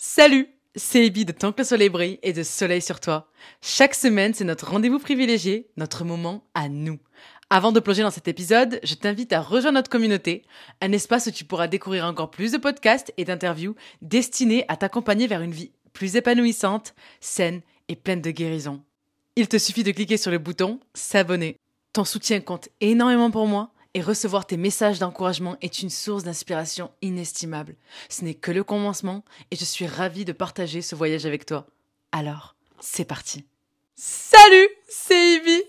Salut, c'est Ebi de Tant que le soleil brille et de Soleil sur toi. Chaque semaine, c'est notre rendez-vous privilégié, notre moment à nous. Avant de plonger dans cet épisode, je t'invite à rejoindre notre communauté, un espace où tu pourras découvrir encore plus de podcasts et d'interviews destinés à t'accompagner vers une vie plus épanouissante, saine et pleine de guérison. Il te suffit de cliquer sur le bouton S'abonner. Ton soutien compte énormément pour moi recevoir tes messages d'encouragement est une source d'inspiration inestimable. Ce n'est que le commencement et je suis ravie de partager ce voyage avec toi. Alors, c'est parti. Salut, c'est Ivy.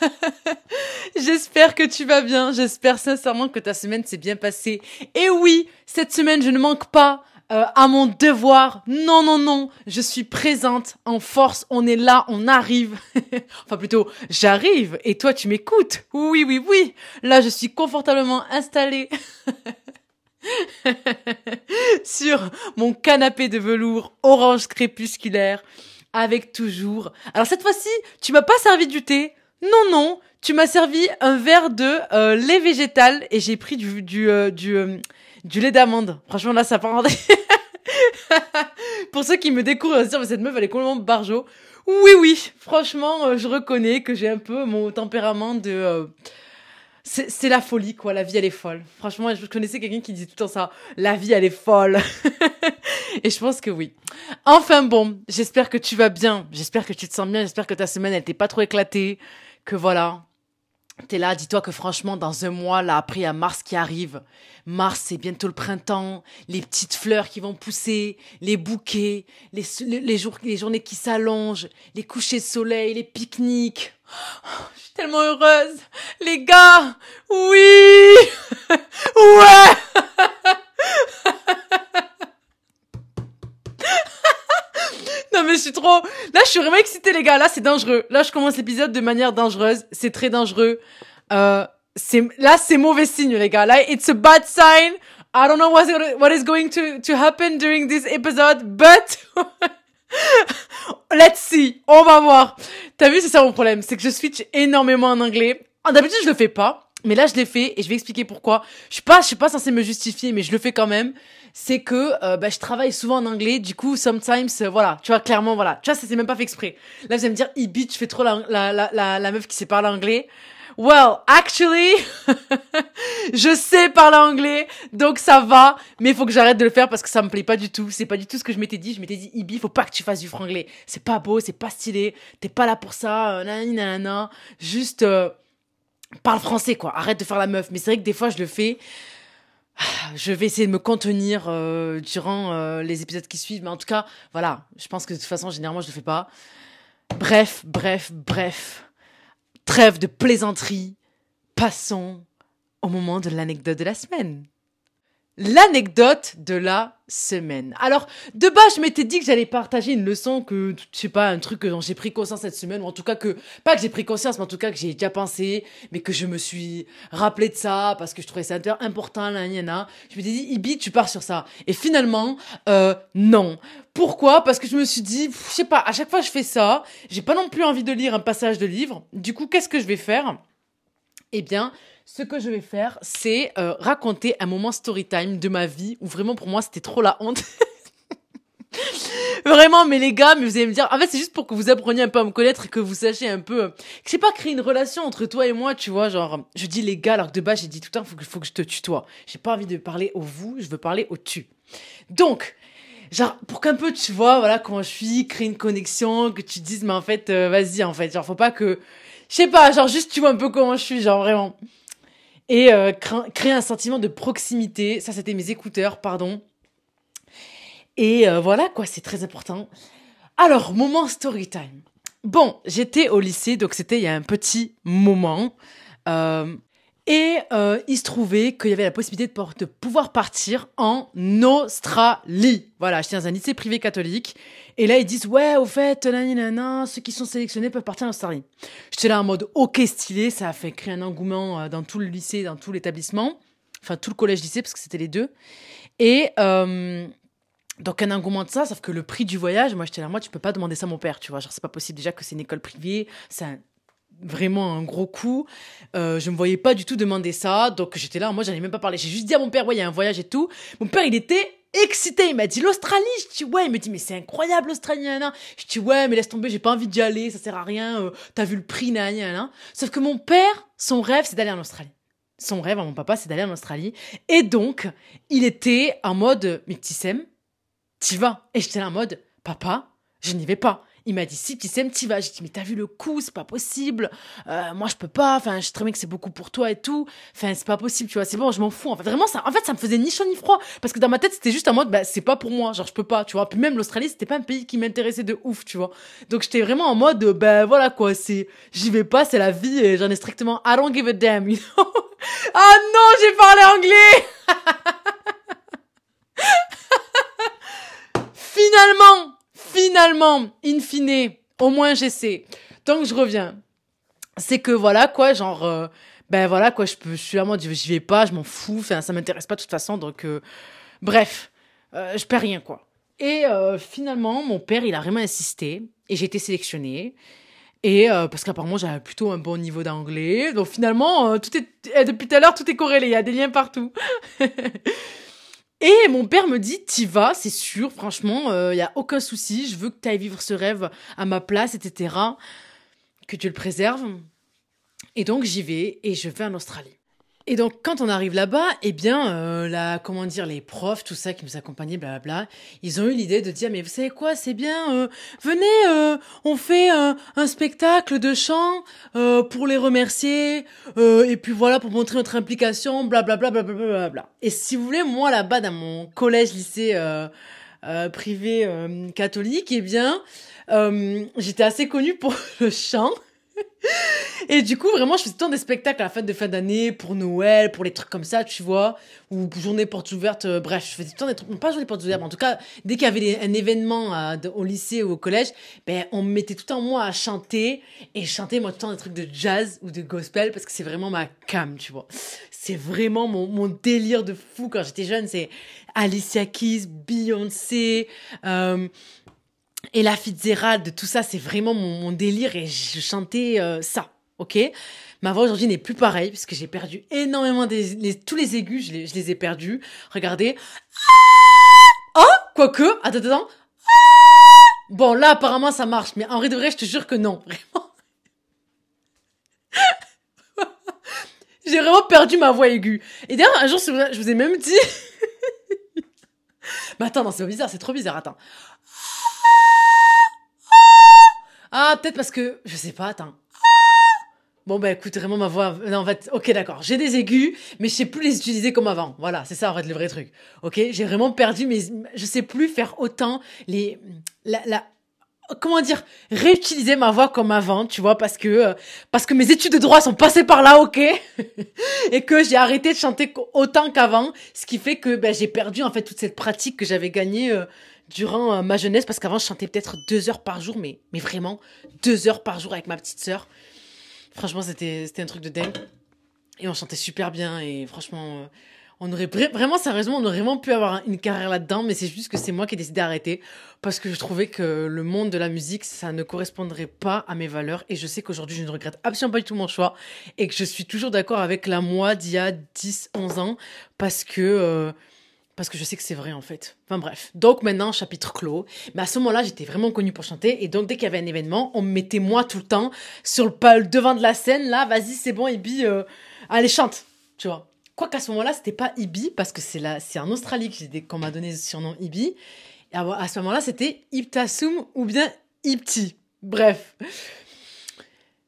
J'espère que tu vas bien. J'espère sincèrement que ta semaine s'est bien passée. Et oui, cette semaine, je ne manque pas euh, à mon devoir. Non, non, non. Je suis présente en force. On est là, on arrive. enfin, plutôt, j'arrive. Et toi, tu m'écoutes. Oui, oui, oui. Là, je suis confortablement installée. sur mon canapé de velours orange crépusculaire avec toujours. Alors cette fois-ci, tu m'as pas servi du thé. Non, non, tu m'as servi un verre de euh, lait végétal et j'ai pris du du euh, du lait d'amande. Franchement là, ça part. Pour ceux qui me découvrent, se dire mais cette meuf elle est complètement barjo. Oui, oui, franchement, je reconnais que j'ai un peu mon tempérament de c'est la folie, quoi. La vie, elle est folle. Franchement, je connaissais quelqu'un qui disait tout le temps ça. La vie, elle est folle. Et je pense que oui. Enfin bon, j'espère que tu vas bien. J'espère que tu te sens bien. J'espère que ta semaine, elle t'est pas trop éclatée. Que voilà. T'es là, dis-toi que franchement, dans un mois, là, après, il y a Mars qui arrive. Mars, c'est bientôt le printemps, les petites fleurs qui vont pousser, les bouquets, les, les, jours, les journées qui s'allongent, les couchers de soleil, les pique-niques. je suis tellement heureuse. Les gars, oui Ouais je suis trop... Là, je suis vraiment excitée, les gars. Là, c'est dangereux. Là, je commence l'épisode de manière dangereuse. C'est très dangereux. Euh, c'est... Là, c'est mauvais signe, les gars. Là, it's a bad sign. I don't know what, what is going to, to happen during this episode, but... Let's see. On va voir. T'as vu, c'est ça mon problème. C'est que je switch énormément en anglais. D'habitude, je le fais pas. Mais là, je l'ai fait et je vais expliquer pourquoi. Je suis pas, je suis pas censée me justifier, mais je le fais quand même. C'est que euh, bah, je travaille souvent en anglais, du coup, sometimes, euh, voilà, tu vois, clairement, voilà. Tu vois, ça s'est même pas fait exprès. Là, vous allez me dire, Ibi, tu fais trop la, la, la, la, meuf qui sait parler anglais. Well, actually, je sais parler anglais, donc ça va, mais il faut que j'arrête de le faire parce que ça me plaît pas du tout. C'est pas du tout ce que je m'étais dit. Je m'étais dit, Ibi, faut pas que tu fasses du franglais. C'est pas beau, c'est pas stylé. T'es pas là pour ça. Euh, nanana. Juste, euh, parle français, quoi. Arrête de faire la meuf. Mais c'est vrai que des fois, je le fais. Je vais essayer de me contenir euh, durant euh, les épisodes qui suivent, mais en tout cas, voilà, je pense que de toute façon, généralement, je le fais pas. Bref, bref, bref. Trêve de plaisanterie. Passons au moment de l'anecdote de la semaine l'anecdote de la semaine. Alors, de base, je m'étais dit que j'allais partager une leçon que, je sais pas, un truc dont j'ai pris conscience cette semaine, ou en tout cas que, pas que j'ai pris conscience, mais en tout cas que j'ai déjà pensé, mais que je me suis rappelé de ça, parce que je trouvais ça important, là, Je m'étais dit, Ibi, tu pars sur ça. Et finalement, euh, non. Pourquoi? Parce que je me suis dit, je sais pas, à chaque fois que je fais ça, j'ai pas non plus envie de lire un passage de livre. Du coup, qu'est-ce que je vais faire? Eh bien, ce que je vais faire, c'est euh, raconter un moment story time de ma vie où vraiment pour moi c'était trop la honte. Vraiment, mais les gars, mais vous allez me dire, en fait, c'est juste pour que vous appreniez un peu à me connaître et que vous sachiez un peu, euh, que j'ai pas créé une relation entre toi et moi, tu vois, genre, je dis les gars, alors que de base, j'ai dit tout le temps, faut que, faut que je te tutoie. J'ai pas envie de parler au vous, je veux parler au tu. Donc, genre, pour qu'un peu, tu vois, voilà, comment je suis, créer une connexion, que tu dises, mais en fait, euh, vas-y, en fait, genre, faut pas que, je sais pas, genre, juste tu vois un peu comment je suis, genre, vraiment et euh, créer un sentiment de proximité. Ça, c'était mes écouteurs, pardon. Et euh, voilà, quoi, c'est très important. Alors, moment story time. Bon, j'étais au lycée, donc c'était il y a un petit moment. Euh, et euh, il se trouvait qu'il y avait la possibilité de, pouvoir partir en Australie. Voilà, j'étais dans un lycée privé catholique. Et là, ils disent, ouais, au fait, ceux qui sont sélectionnés peuvent partir en Australie. J'étais là en mode, ok, stylé, ça a fait créer un engouement euh, dans tout le lycée, dans tout l'établissement. Enfin, tout le collège-lycée, parce que c'était les deux. Et euh, donc, un engouement de ça, sauf que le prix du voyage, moi, j'étais là, moi, tu peux pas demander ça à mon père, tu vois. Genre, c'est pas possible déjà que c'est une école privée, c'est un vraiment un gros coup. Euh, je me voyais pas du tout demander ça, donc j'étais là, moi j'allais même pas parler. J'ai juste dit à mon père, ouais, il y a un voyage et tout. Mon père, il était excité. Il m'a dit l'Australie. Je dis ouais. Il me dit mais c'est incroyable l'Australie. Je dis ouais, mais laisse tomber, j'ai pas envie d'y aller, ça sert à rien. Euh, T'as vu le prix, nan, Sauf que mon père, son rêve, c'est d'aller en Australie. Son rêve à mon papa, c'est d'aller en Australie. Et donc, il était en mode mais petit Sem, t'y vas. Et j'étais là en mode papa, je n'y vais pas. Il m'a dit, si tu sais, tu vas. J'ai dit, mais t'as vu le coup, c'est pas possible. Euh, moi, je peux pas. Enfin, je très bien que c'est beaucoup pour toi et tout. Enfin, c'est pas possible, tu vois. C'est bon, je m'en fous. En fait, vraiment, ça, en fait, ça me faisait ni chaud ni froid. Parce que dans ma tête, c'était juste en mode, bah, c'est pas pour moi. Genre, je peux pas, tu vois. Puis même l'Australie, c'était pas un pays qui m'intéressait de ouf, tu vois. Donc, j'étais vraiment en mode, ben voilà, quoi. C'est, j'y vais pas, c'est la vie et j'en ai strictement, I don't give a damn, you know. ah non, j'ai parlé anglais! Finalement, finalement, in fine, au moins j'essaie. Donc je reviens. C'est que voilà quoi, genre euh, ben voilà quoi, je peux je suis là j'y vais pas, je m'en fous, ça m'intéresse pas de toute façon donc euh, bref, euh, je perds rien quoi. Et finalement, mon père, il a vraiment insisté et j'ai été sélectionnée. Et parce qu'apparemment j'avais plutôt un bon niveau d'anglais, donc finalement tout est depuis tout à l'heure tout est corrélé, il y a des liens partout. Et mon père me dit, t'y vas, c'est sûr, franchement, il euh, y a aucun souci, je veux que tu ailles vivre ce rêve à ma place, etc. Que tu le préserves. Et donc j'y vais et je vais en Australie. Et donc, quand on arrive là-bas, eh bien, euh, la, comment dire, les profs, tout ça qui nous accompagnaient, blablabla, ils ont eu l'idée de dire, mais vous savez quoi, c'est bien, euh, venez, euh, on fait un spectacle de chant euh, pour les remercier, euh, et puis voilà, pour montrer notre implication, blablabla, blablabla, blablabla. Et si vous voulez, moi là-bas, dans mon collège, lycée privé catholique, eh bien, j'étais assez connue pour le chant. Et du coup, vraiment, je faisais tant des spectacles à la fête de fin d'année, pour Noël, pour les trucs comme ça, tu vois, ou journée portes ouvertes, euh, bref, je faisais tant des trucs, pas journée portes ouvertes, mais en tout cas, dès qu'il y avait un événement au lycée ou au collège, ben, on me mettait tout en moi à chanter, et je chantais, moi, tout le temps des trucs de jazz ou de gospel, parce que c'est vraiment ma cam, tu vois. C'est vraiment mon, mon délire de fou quand j'étais jeune, c'est Alicia Keys, Beyoncé, euh, et la Fitzgerald, tout ça, c'est vraiment mon, délire et je chantais euh, ça, ok? Ma voix aujourd'hui n'est plus pareille puisque j'ai perdu énormément des tous les aigus, je les, je les ai perdus. Regardez. Oh, quoique, attends, attends. Bon, là, apparemment, ça marche, mais en vrai de vrai, je te jure que non, vraiment. j'ai vraiment perdu ma voix aiguë. Et d'ailleurs, un jour, je vous ai même dit... mais attends, non, c'est bizarre, c'est trop bizarre, attends. Ah, peut-être parce que, je sais pas, attends. Bon, bah écoute, vraiment ma voix. Non, en fait, ok, d'accord. J'ai des aigus, mais je sais plus les utiliser comme avant. Voilà, c'est ça en fait le vrai truc. Ok, j'ai vraiment perdu, mais je sais plus faire autant les. La, la, comment dire réutiliser ma voix comme avant tu vois parce que euh, parce que mes études de droit sont passées par là ok? Et que j'ai arrêté de chanter autant qu'avant ce qui fait que ben, j'ai perdu en fait toute cette pratique que j'avais gagnée euh, durant euh, ma jeunesse, parce qu'avant, je chantais peut-être deux heures par jour, mais, mais vraiment, deux heures par jour avec ma petite sœur. Franchement, c'était un truc de dingue. Et on chantait super bien, et franchement, euh, on aurait vraiment, sérieusement, on aurait vraiment pu avoir une carrière là-dedans, mais c'est juste que c'est moi qui ai décidé d'arrêter, parce que je trouvais que le monde de la musique, ça ne correspondrait pas à mes valeurs, et je sais qu'aujourd'hui, je ne regrette absolument pas du tout mon choix, et que je suis toujours d'accord avec la moi d'il y a 10, 11 ans, parce que... Euh, parce que je sais que c'est vrai en fait. Enfin bref. Donc maintenant, chapitre clos. Mais à ce moment-là, j'étais vraiment connue pour chanter. Et donc dès qu'il y avait un événement, on me mettait moi tout le temps sur le, devant de la scène. Là, vas-y, c'est bon, Ibi, euh, allez, chante. Tu vois. Quoi qu'à ce moment-là, c'était pas Ibi, parce que c'est là, c'est en Australie qu'on m'a donné le surnom Ibi. Et à, ce moment-là, c'était Iptasum ou bien Ipti. Bref.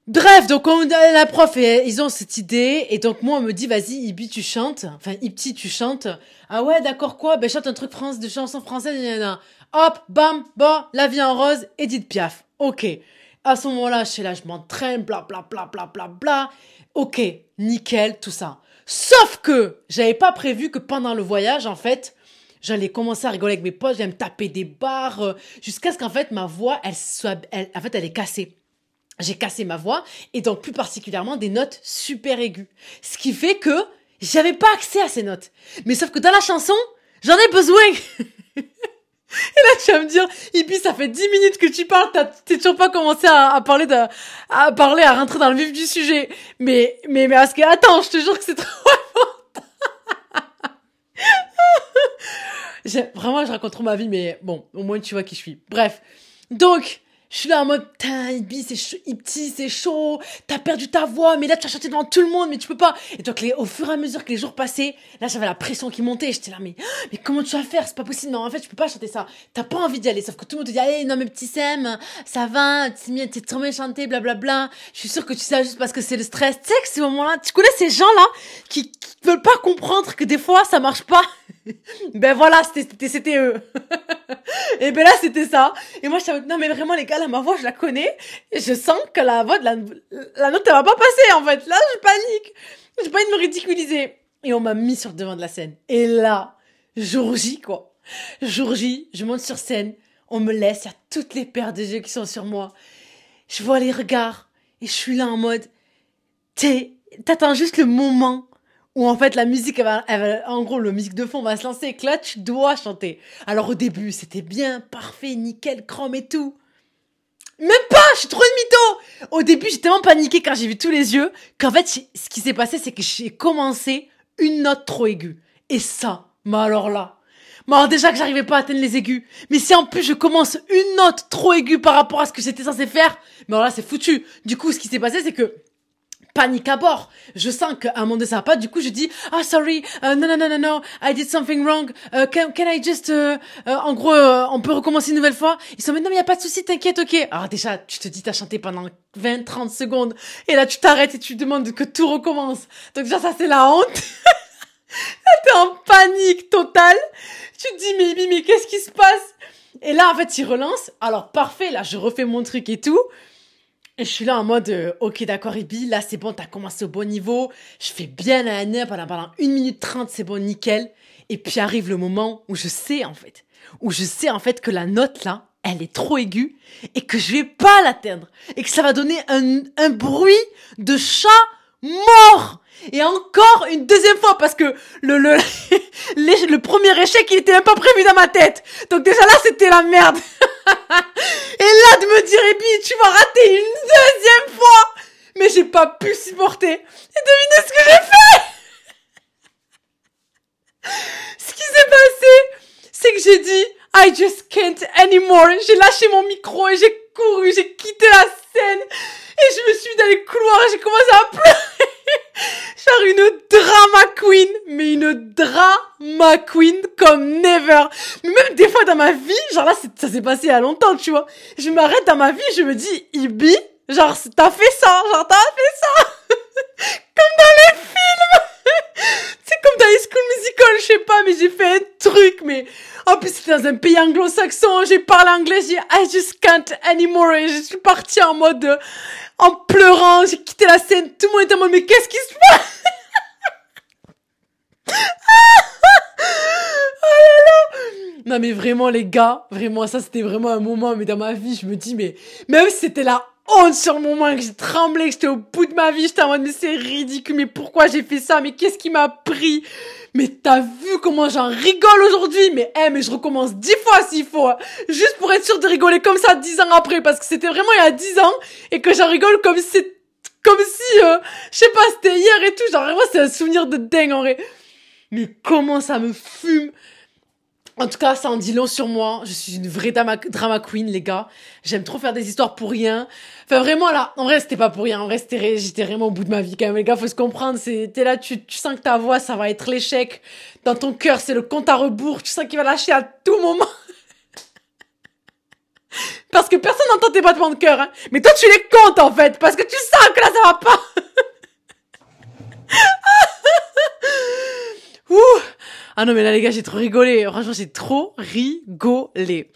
Bref, donc on, la prof, et, ils ont cette idée, et donc moi on me dit, vas-y, Ibi, tu chantes, enfin Ipti, tu chantes. Ah ouais, d'accord quoi? Ben chante un truc France, de chanson française, Hop, bam, bon, La vie en rose, Edith Piaf. Ok. À ce moment-là, je suis là, je m'entraîne, bla bla bla bla bla bla. Ok, nickel, tout ça. Sauf que j'avais pas prévu que pendant le voyage, en fait, j'allais commencer à rigoler avec mes potes, j'allais me taper des barres, euh, jusqu'à ce qu'en fait ma voix, elle soit, elle, en fait, elle est cassée j'ai cassé ma voix et donc plus particulièrement des notes super aiguës. Ce qui fait que j'avais pas accès à ces notes. Mais sauf que dans la chanson, j'en ai besoin. et là, tu vas me dire, Ibi, ça fait 10 minutes que tu parles, t'as toujours pas commencé à, parler de, à parler, à rentrer dans le vif du sujet. Mais, mais, mais, parce que, attends, je te jure que c'est trop J'ai- Vraiment, je raconte trop ma vie, mais bon, au moins tu vois qui je suis. Bref. Donc, je suis là en mode, putain, Ibi, c'est chaud, c'est chaud, t'as perdu ta voix, mais là, tu as chanté devant tout le monde, mais tu peux pas. Et donc, au fur et à mesure que les jours passaient, là, j'avais la pression qui montait, j'étais là, mais, mais comment tu vas faire? C'est pas possible, non, en fait, tu peux pas chanter ça. T'as pas envie d'y aller, sauf que tout le monde te dit, allez, non, mais petit Sam, ça va, t'es trop bien chanté, blablabla. Je suis sûre que tu sais juste parce que c'est le stress. Tu sais que ces moments-là, tu connais ces gens-là qui, qui veulent pas comprendre que des fois, ça marche pas. ben voilà, c'était- eux. et ben là, c'était ça. Et moi, je savais, non, mais vraiment, les gars, là, ma voix, je la connais. Et je sens que la voix de la, la note, elle va pas passer, en fait. Là, je panique. J'ai pas envie de me ridiculiser. Et on m'a mis sur le devant de la scène. Et là, jour J, quoi. Jour J, je monte sur scène. On me laisse. Il y a toutes les paires de yeux qui sont sur moi. Je vois les regards. Et je suis là en mode, t'es, t'attends juste le moment où en fait la musique, elle va, elle va- en gros, le musique de fond va se lancer et que tu dois chanter. Alors au début, c'était bien, parfait, nickel, chrome et tout. Même pas, je suis trop une mytho Au début, j'ai tellement paniqué quand j'ai vu tous les yeux qu'en fait, ce qui s'est passé, c'est que j'ai commencé une note trop aiguë. Et ça, mais alors là, mais alors déjà que j'arrivais pas à atteindre les aigus, mais si en plus je commence une note trop aiguë par rapport à ce que j'étais censé faire, mais alors là c'est foutu. Du coup, ce qui s'est passé, c'est que panique à bord. Je sens qu'à un moment donné pas. Du coup, je dis ah sorry, euh, non non non non non, I did something wrong. Euh, can, can I just, euh, euh, en gros, on peut recommencer une nouvelle fois? Ils sont mais non mais y a pas de souci, t'inquiète, ok. Alors déjà, tu te dis t'as chanté pendant 20-30 secondes et là tu t'arrêtes et tu demandes que tout recommence. Donc déjà ça c'est la honte. T'es en panique totale. Tu te dis mais mais, mais qu'est-ce qui se passe? Et là en fait il relance. Alors parfait, là je refais mon truc et tout. Et je suis là en mode, euh, ok d'accord Ibi, là c'est bon, t'as commencé au bon niveau, je fais bien la nez pendant, pendant 1 minute 30, c'est bon, nickel. Et puis arrive le moment où je sais en fait, où je sais en fait que la note là, elle est trop aiguë et que je vais pas l'atteindre. Et que ça va donner un, un bruit de chat mort. Et encore une deuxième fois parce que le, le, le premier échec il était même pas prévu dans ma tête. Donc déjà là c'était la merde. Et là, de me dire, et puis tu vas rater une deuxième fois Mais j'ai pas pu supporter. Et devinez ce que j'ai fait Ce qui s'est passé, c'est que j'ai dit, I just can't anymore. J'ai lâché mon micro et j'ai couru, j'ai quitté la scène. Et je me suis mis dans les couloirs j'ai commencé à pleurer. Genre une drama queen, mais une drama queen comme never. Mais même des fois dans ma vie, genre là, ça s'est passé il y a longtemps, tu vois. Je m'arrête dans ma vie, je me dis, Ibi, genre, t'as fait ça, genre, t'as fait ça. comme dans les films. c'est comme dans les school musical, je sais pas, mais j'ai fait mais en plus c'était dans un pays anglo-saxon, j'ai parlé anglais, j'ai I just can't anymore et je suis partie en mode, en pleurant, j'ai quitté la scène, tout le monde était en mode, mais qu'est-ce qui se passe? Oh non mais vraiment les gars, vraiment ça c'était vraiment un moment mais dans ma vie je me dis mais même si c'était la honte sur le moment que j'ai tremblé, que j'étais au bout de ma vie, j'étais en mode mais c'est ridicule, mais pourquoi j'ai fait ça, mais qu'est-ce qui m'a pris? Mais t'as vu comment j'en rigole aujourd'hui? Mais eh mais je recommence dix fois s'il faut, juste pour être sûr de rigoler comme ça dix ans après parce que c'était vraiment il y a dix ans et que j'en rigole comme c'est comme si euh, je sais pas c'était hier et tout, genre vraiment c'est un souvenir de dingue en vrai. Mais comment ça me fume? En tout cas, ça en dit long sur moi. Je suis une vraie drama, queen, les gars. J'aime trop faire des histoires pour rien. Enfin, vraiment, là, en vrai, c'était pas pour rien. En vrai, j'étais vraiment au bout de ma vie, quand même. Les gars, faut se comprendre. T'es là, tu, tu sens que ta voix, ça va être l'échec. Dans ton cœur, c'est le compte à rebours. Tu sens qu'il va lâcher à tout moment. parce que personne n'entend tes battements de cœur, hein. Mais toi, tu les comptes, en fait. Parce que tu sens que là, ça va pas. Ouh. Ah non, mais là, les gars, j'ai trop rigolé. Franchement, j'ai trop rigolé.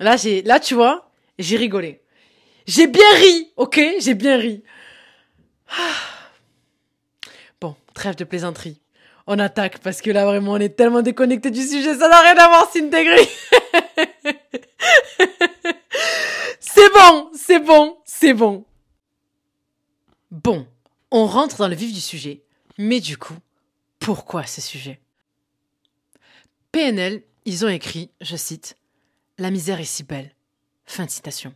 Là, j'ai, là, tu vois, j'ai rigolé. J'ai bien ri, ok? J'ai bien ri. Ah. Bon, trêve de plaisanterie. On attaque parce que là, vraiment, on est tellement déconnecté du sujet, ça n'a rien à voir, Sintégri. c'est bon, c'est bon, c'est bon. Bon, on rentre dans le vif du sujet. Mais du coup, pourquoi ce sujet? PNL, ils ont écrit, je cite, La misère est si belle. Fin de citation.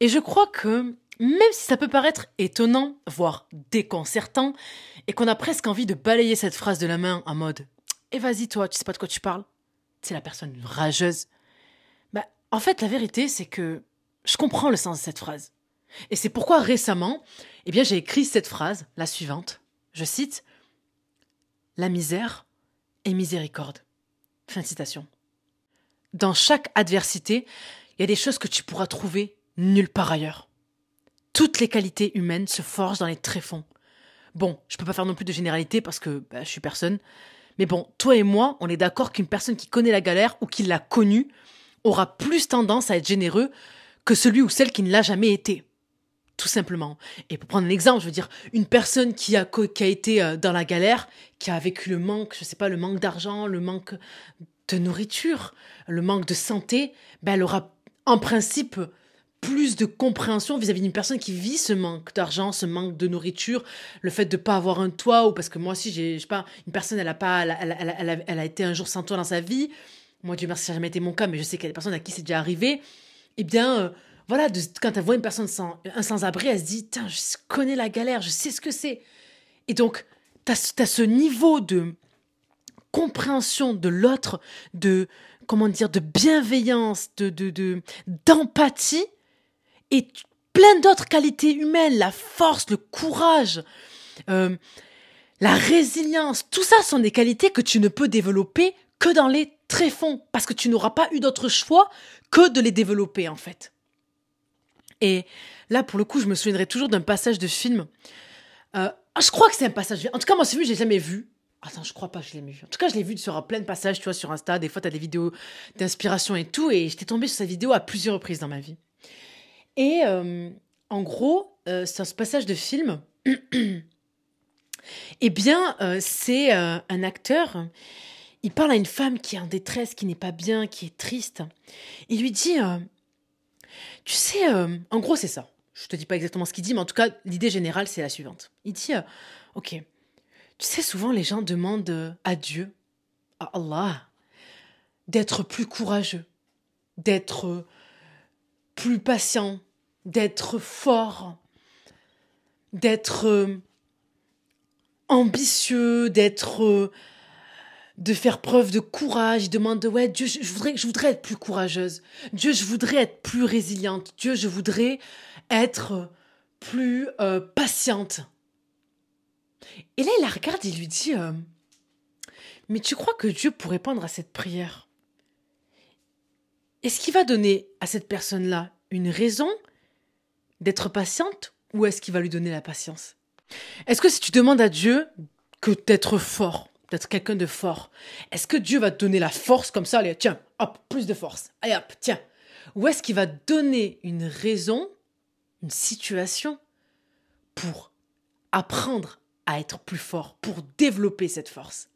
Et je crois que, même si ça peut paraître étonnant, voire déconcertant, et qu'on a presque envie de balayer cette phrase de la main en mode Et vas-y toi, tu sais pas de quoi tu parles c'est la personne rageuse. Bah, en fait, la vérité, c'est que je comprends le sens de cette phrase. Et c'est pourquoi récemment, eh bien, j'ai écrit cette phrase, la suivante. Je cite La misère est miséricorde. Fin de citation. Dans chaque adversité, il y a des choses que tu pourras trouver nulle part ailleurs. Toutes les qualités humaines se forgent dans les tréfonds. Bon, je peux pas faire non plus de généralité parce que bah, je suis personne. Mais bon, toi et moi, on est d'accord qu'une personne qui connaît la galère ou qui l'a connue aura plus tendance à être généreux que celui ou celle qui ne l'a jamais été. Tout simplement. Et pour prendre un exemple, je veux dire, une personne qui a, qui a été euh, dans la galère, qui a vécu le manque, je sais pas, le manque d'argent, le manque de nourriture, le manque de santé, ben elle aura en principe plus de compréhension vis-à-vis d'une personne qui vit ce manque d'argent, ce manque de nourriture, le fait de pas avoir un toit ou parce que moi aussi j'ai je sais pas une personne elle a pas elle, elle, a, elle, a, été un jour sans toit dans sa vie. Moi Dieu merci ça n'a jamais été mon cas mais je sais qu'il y a des personnes à qui c'est déjà arrivé. Eh bien euh, voilà, quand elle voit une personne sans un sans-abri, elle se dit tiens, je connais la galère, je sais ce que c'est. Et donc tu as, ce niveau de compréhension de l'autre, de comment dire, de bienveillance, de d'empathie et plein d'autres qualités humaines, la force, le courage, euh, la résilience, tout ça sont des qualités que tu ne peux développer que dans les tréfonds, parce que tu n'auras pas eu d'autre choix que de les développer en fait. Et là, pour le coup, je me souviendrai toujours d'un passage de film. Euh, je crois que c'est un passage. En tout cas, moi, ce film, j'ai jamais vu. Attends, je crois pas que je l'ai vu. En tout cas, je l'ai vu sur plein de passages, tu vois, sur Insta. Des fois, tu as des vidéos d'inspiration et tout. Et j'étais tombée sur cette vidéo à plusieurs reprises dans ma vie. Et euh, en gros, euh, c'est ce passage de film. eh bien, euh, c'est un acteur. Il parle à une femme qui est en détresse, qui n'est pas bien, qui est triste. Il lui dit Tu sais, en gros, c'est ça. Je te dis pas exactement ce qu'il dit, mais en tout cas, l'idée générale, c'est la suivante. Il dit Ok, tu sais, souvent les gens demandent à Dieu, à Allah, d'être plus courageux, d'être plus patient, d'être fort, d'être euh, ambitieux, d'être euh, de faire preuve de courage, il demande ouais Dieu je, voudrais je voudrais être plus courageuse. Dieu je voudrais être plus résiliente. Dieu je voudrais être plus euh, patiente. Et là il la regarde et lui dit mais tu crois que Dieu pourrait répondre à cette prière? Est-ce qu'il va donner à cette personne-là une raison d'être patiente ou est-ce qu'il va lui donner la patience? Est-ce que si tu demandes à Dieu que d'être fort, quelqu'un de fort, est-ce que Dieu va donner la force comme ça? Tiens, hop, plus de force. Allez, hop, tiens. Ou est-ce qu'il va donner une raison, une situation pour apprendre à être plus fort, pour développer cette force?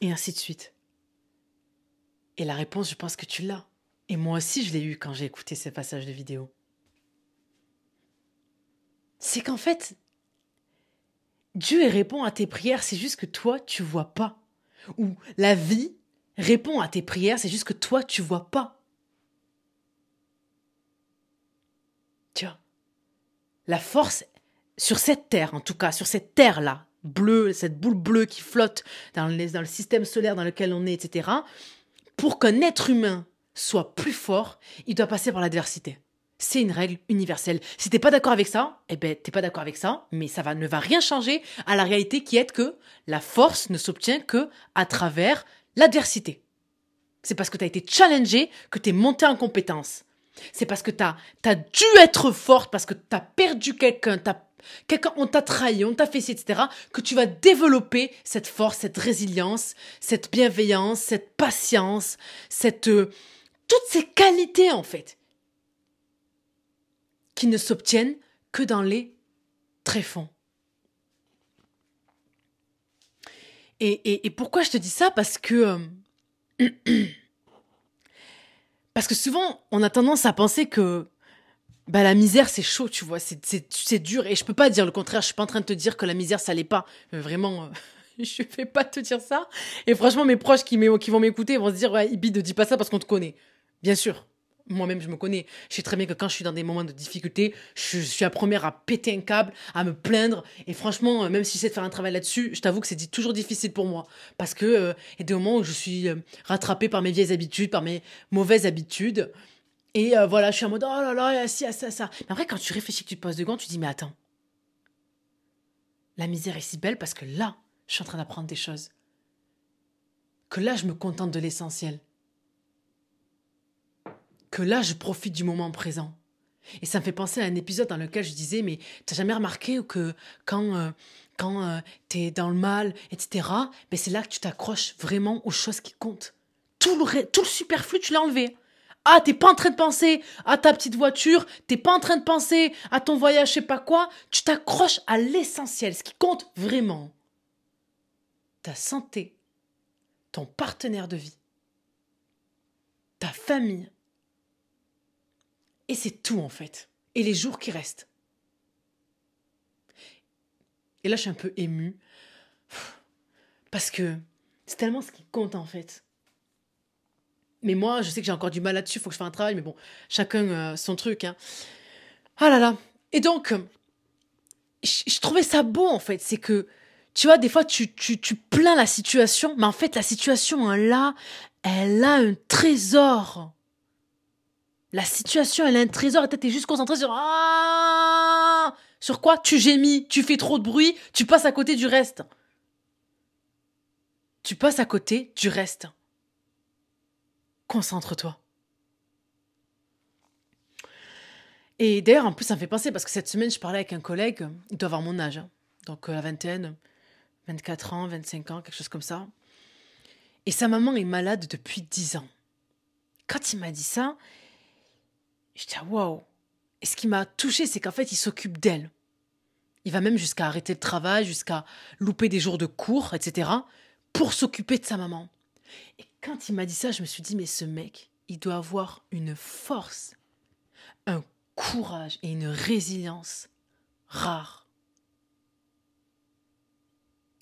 Et ainsi de suite. Et la réponse, je pense que tu l'as. Et moi aussi, je l'ai eu quand j'ai écouté ces passages de vidéo. C'est qu'en fait, Dieu répond à tes prières, c'est juste que toi, tu vois pas. Ou la vie répond à tes prières, c'est juste que toi, tu vois pas. Vois, la force sur cette terre, en tout cas, sur cette terre-là, bleue, cette boule bleue qui flotte dans, dans le système solaire dans lequel on est, etc., pour qu'un être humain soit plus fort, il doit passer par l'adversité. C'est une règle universelle. Si t'es pas d'accord avec ça, eh ben t'es pas d'accord avec ça, mais ça va, ne va rien changer à la réalité qui est que la force ne s'obtient que à travers l'adversité. C'est parce que tu as été challengé que tu es monté en compétence. C'est parce que tu as, dû être forte, parce que tu as perdu quelqu'un, quelqu'un, on t'a trahi, on t'a fait etc., que tu vas développer cette force, cette résilience, cette bienveillance, cette patience, cette, euh, toutes ces qualités en fait qui ne s'obtiennent que dans les tréfonds. Et, et, pourquoi je te dis ça? Parce que euh, parce que souvent on a tendance à penser que bah, la misère c'est chaud, tu vois, c'est dur. Et je peux pas dire le contraire. Je suis pas en train de te dire que la misère ça l'est pas. Vraiment. Euh, je vais pas te dire ça. Et franchement, mes proches qui, qui vont m'écouter vont se dire, ouais, Ibi, ne dis pas ça parce qu'on te connaît. Bien sûr, Moi-même, je me connais. Je sais très bien que quand je suis dans des moments de difficulté, je, suis la première à péter un câble, à me plaindre. Et franchement, euh, même si j'essaie de faire un travail là-dessus, je t'avoue que c'est toujours difficile pour moi. Parce que euh, y a des moments où je suis euh, rattrapée par mes vieilles habitudes, par mes mauvaises habitudes. Et voilà, je suis en mode, oh là là, si, ça, ça. Mais après, quand tu réfléchis, que tu te poses de gants, tu dis, mais attends. La misère est si belle parce que là, je suis en train d'apprendre des choses. Que là, je me contente de l'essentiel que là, je profite du moment présent. Et ça me fait penser à un épisode dans lequel je disais, mais t'as jamais remarqué que quand, euh, quand euh, t'es dans le mal, etc., ben c'est là que tu t'accroches vraiment aux choses qui comptent. Tout le, superflu, tu l'as enlevé. Ah, t'es pas en train de penser à ta petite voiture, t'es pas en train de penser à ton voyage, je sais pas quoi, tu t'accroches à l'essentiel, ce qui compte vraiment. Ta santé, ton partenaire de vie, ta famille, et c'est tout en fait. Et les jours qui restent. Et là, je suis un peu émue. Parce que c'est tellement ce qui compte en fait. Mais moi, je sais que j'ai encore du mal là-dessus, il faut que je fasse un travail, mais bon, chacun euh, son truc. Hein. Ah là là. Et donc, je, trouvais ça beau en fait. C'est que, tu vois, des fois, tu, tu, tu plains la situation, mais en fait, la situation, hein, là, elle a un trésor. La situation, elle a un trésor et t'es juste concentré sur ah Sur quoi? Tu gémis, tu fais trop de bruit, tu passes à côté du reste. Tu passes à côté du reste. Concentre-toi. Et d'ailleurs, en plus, ça me fait penser parce que cette semaine, je parlais avec un collègue, il doit avoir mon âge, hein. donc euh, la vingtaine, 24 ans, 25 ans, quelque chose comme ça. Et sa maman est malade depuis 10 ans. Quand il m'a dit ça, je dis, waouh. Et ce qui m'a touché, c'est qu'en fait, il s'occupe d'elle. Il va même jusqu'à arrêter le travail, jusqu'à louper des jours de cours, etc., pour s'occuper de sa maman. Et quand il m'a dit ça, je me suis dit, mais ce mec, il doit avoir une force, un courage et une résilience rares.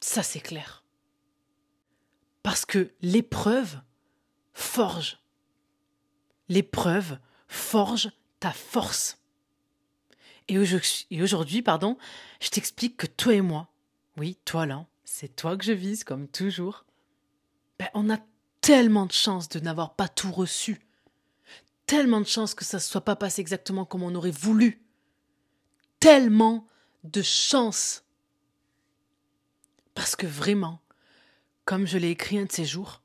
Ça, c'est clair. Parce que l'épreuve forge. L'épreuve forge ta force. Et aujourd'hui, pardon, je t'explique que toi et moi, oui, toi là, c'est toi que je vise comme toujours, ben, on a tellement de chance de n'avoir pas tout reçu. Tellement de chance que ça ne soit pas passé exactement comme on aurait voulu. Tellement de chance. Parce que vraiment, comme je l'ai écrit un de ces jours,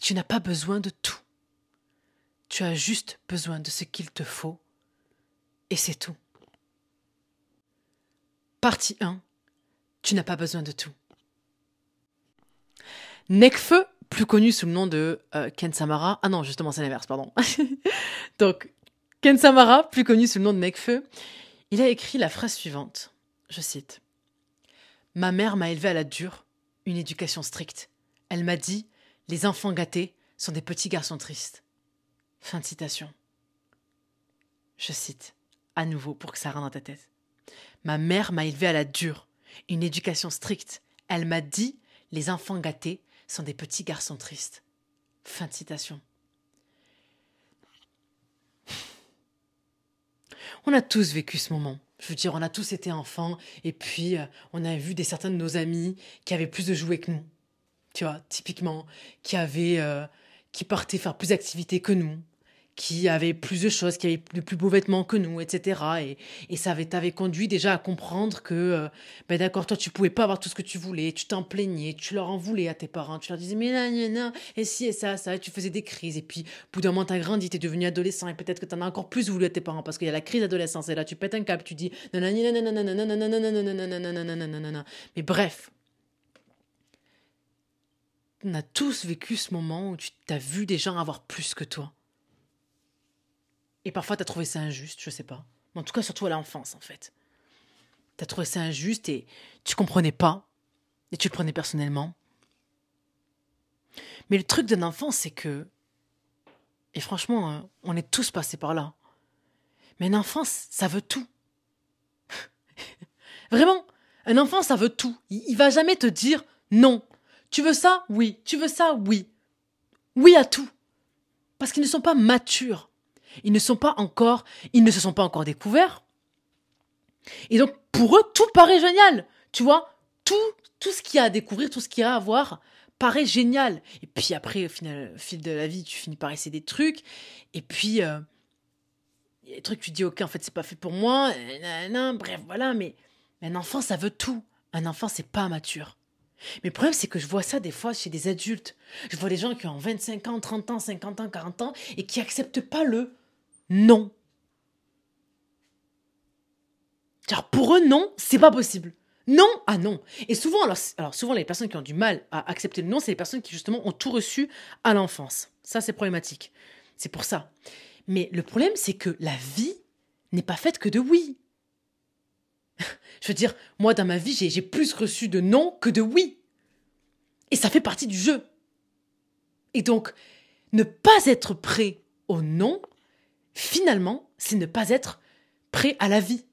tu n'as pas besoin de tout. Tu as juste besoin de ce qu'il te faut. Et c'est tout. Partie 1. Tu n'as pas besoin de tout. Nekfeu, plus connu sous le nom de euh, Ken Samara. Ah non, justement, c'est l'inverse, pardon. Donc, Ken Samara, plus connu sous le nom de Nekfeu, il a écrit la phrase suivante. Je cite. Ma mère m'a élevé à la dure, une éducation stricte. Elle m'a dit Les enfants gâtés sont des petits garçons tristes. Fin de citation. Je cite, à nouveau pour que ça rentre dans ta tête. Ma mère m'a élevé à la dure, une éducation stricte. Elle m'a dit les enfants gâtés sont des petits garçons tristes. Fin de citation. On a tous vécu ce moment. Je veux dire, on a tous été enfants et puis euh, on a vu des certains de nos amis qui avaient plus de jouets que nous. Tu vois, typiquement, qui avaient, euh, qui partaient faire plus d'activités que nous, qui avait plus de choses, qui avait de plus beaux vêtements que nous, etc. Et, ça t'avait conduit déjà à comprendre que, euh, ben d'accord, toi, tu pouvais pas avoir tout ce que tu voulais, tu t'en plaignais, tu leur en voulais à tes parents, tu leur disais, mais non, non, non, et si, et ça, ça, et tu faisais des crises. Et puis, au bout d'un moment, t'as grandi, t'es devenu adolescent, et peut-être que t'en as encore plus voulu à tes parents, parce qu'il y a la crise d'adolescence, et là, tu pètes un câble, tu dis, non, non, non, non, non, non, non, non, non, non, non, non. Mais bref. On a tous vécu ce moment où tu t'as vu des gens avoir plus que toi. Et parfois, tu as trouvé ça injuste, je sais pas. en tout cas, surtout à l'enfance, en fait. Tu as trouvé ça injuste et tu comprenais pas. Et tu le prenais personnellement. Mais le truc d'un enfant, c'est que. Et franchement, hein, on est tous passés par là. Mais un enfant, ça veut tout. Vraiment, un enfant, ça veut tout. Il va jamais te dire non. Tu veux ça? Oui. Tu veux ça? Oui. Oui à tout. Parce qu'ils ne sont pas matures. Ils ne se sont pas encore découverts. Et donc, pour eux, tout paraît génial. Tu vois, tout, tout ce qu'il y a à découvrir, tout ce qu'il y a à voir, paraît génial. Et puis après, au fil de la vie, tu finis par essayer des trucs. Et puis, euh, il y a des trucs, tu dis, ok, en fait, c'est pas fait pour moi. bref, voilà. Mais, mais un enfant, ça veut tout. Un enfant, c'est pas mature. Mais le problème, c'est que je vois ça des fois chez des adultes. Je vois des gens qui ont 25 ans, 30 ans, 50 ans, 40 ans et qui acceptent pas le non. Car pour eux, non, c'est pas possible. Non, ah non. Et souvent, alors, souvent, les personnes qui ont du mal à accepter le non, c'est les personnes qui justement ont tout reçu à l'enfance. Ça, c'est problématique. C'est pour ça. Mais le problème, c'est que la vie n'est pas faite que de oui. Je veux dire, moi, dans ma vie, j'ai plus reçu de non que de oui. Et ça fait partie du jeu. Et donc, ne pas être prêt au non, finalement, c'est ne pas être prêt à la vie.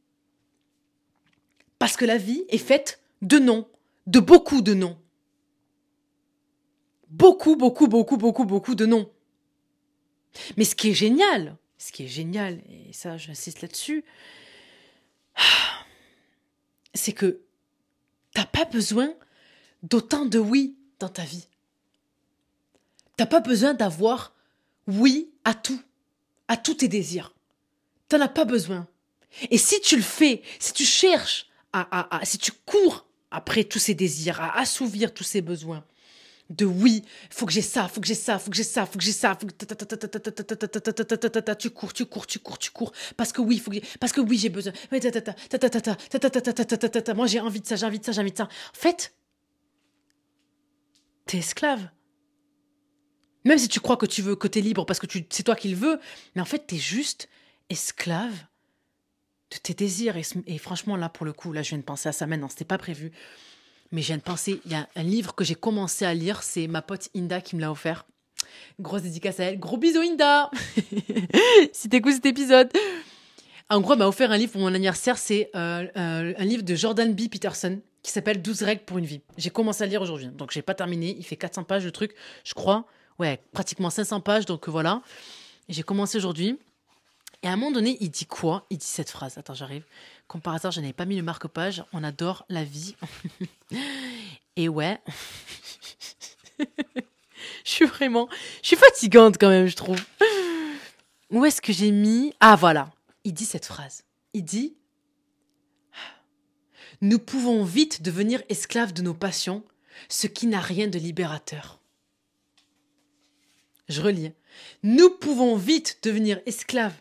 Parce que la vie est faite de non, de beaucoup de non. Beaucoup, beaucoup, beaucoup, beaucoup, beaucoup de non. Mais ce qui est génial, ce qui est génial, et ça j'insiste là-dessus, c'est que t'as pas besoin d'autant de oui dans ta vie. T'as pas besoin d'avoir oui à tout, à tous tes désirs. T'en as pas besoin. Et si tu le fais, si tu cherches si tu cours après tous ces désirs, à assouvir tous ces besoins, de oui, faut que j'ai ça, faut que j'ai ça, faut que j'ai ça, faut que j'ai ça, faut que tu cours, tu cours, tu cours, tu cours, parce que oui, faut que parce que oui, j'ai besoin. Moi, j'ai envie de ça, j'ai envie de ça, j'ai envie de ça. En fait, t'es esclave. Même si tu crois que tu veux, que t'es libre parce que c'est toi qui le veux, mais en fait, t'es juste esclave de tes désirs. Et, franchement, là, pour le coup, là, je viens de penser à ça maintenant, c'était pas prévu. Mais je viens de penser, il y a un livre que j'ai commencé à lire, c'est ma pote Inda qui me l'a offert. Grosse dédicace à elle. Gros bisous, Inda Si t'écoutes cet épisode. En gros, elle m'a offert un livre pour mon anniversaire. C'est euh, euh, un livre de Jordan B. Peterson qui s'appelle 12 règles pour une vie. J'ai commencé à lire aujourd'hui. Donc, j'ai pas terminé. Il fait 400 pages, le truc, je crois. Ouais, pratiquement 500 pages. Donc, voilà. J'ai commencé aujourd'hui. Et à un moment donné, il dit quoi? Il dit cette phrase. Attends, j'arrive. Comme par hasard, je n'avais pas mis le marque-page. On adore la vie. Et ouais. je suis vraiment. Je suis fatigante quand même, je trouve. Où est-ce que j'ai mis? Ah, voilà. Il dit cette phrase. Il dit Nous pouvons vite devenir esclaves de nos passions, ce qui n'a rien de libérateur. Je relis. Nous pouvons vite devenir esclaves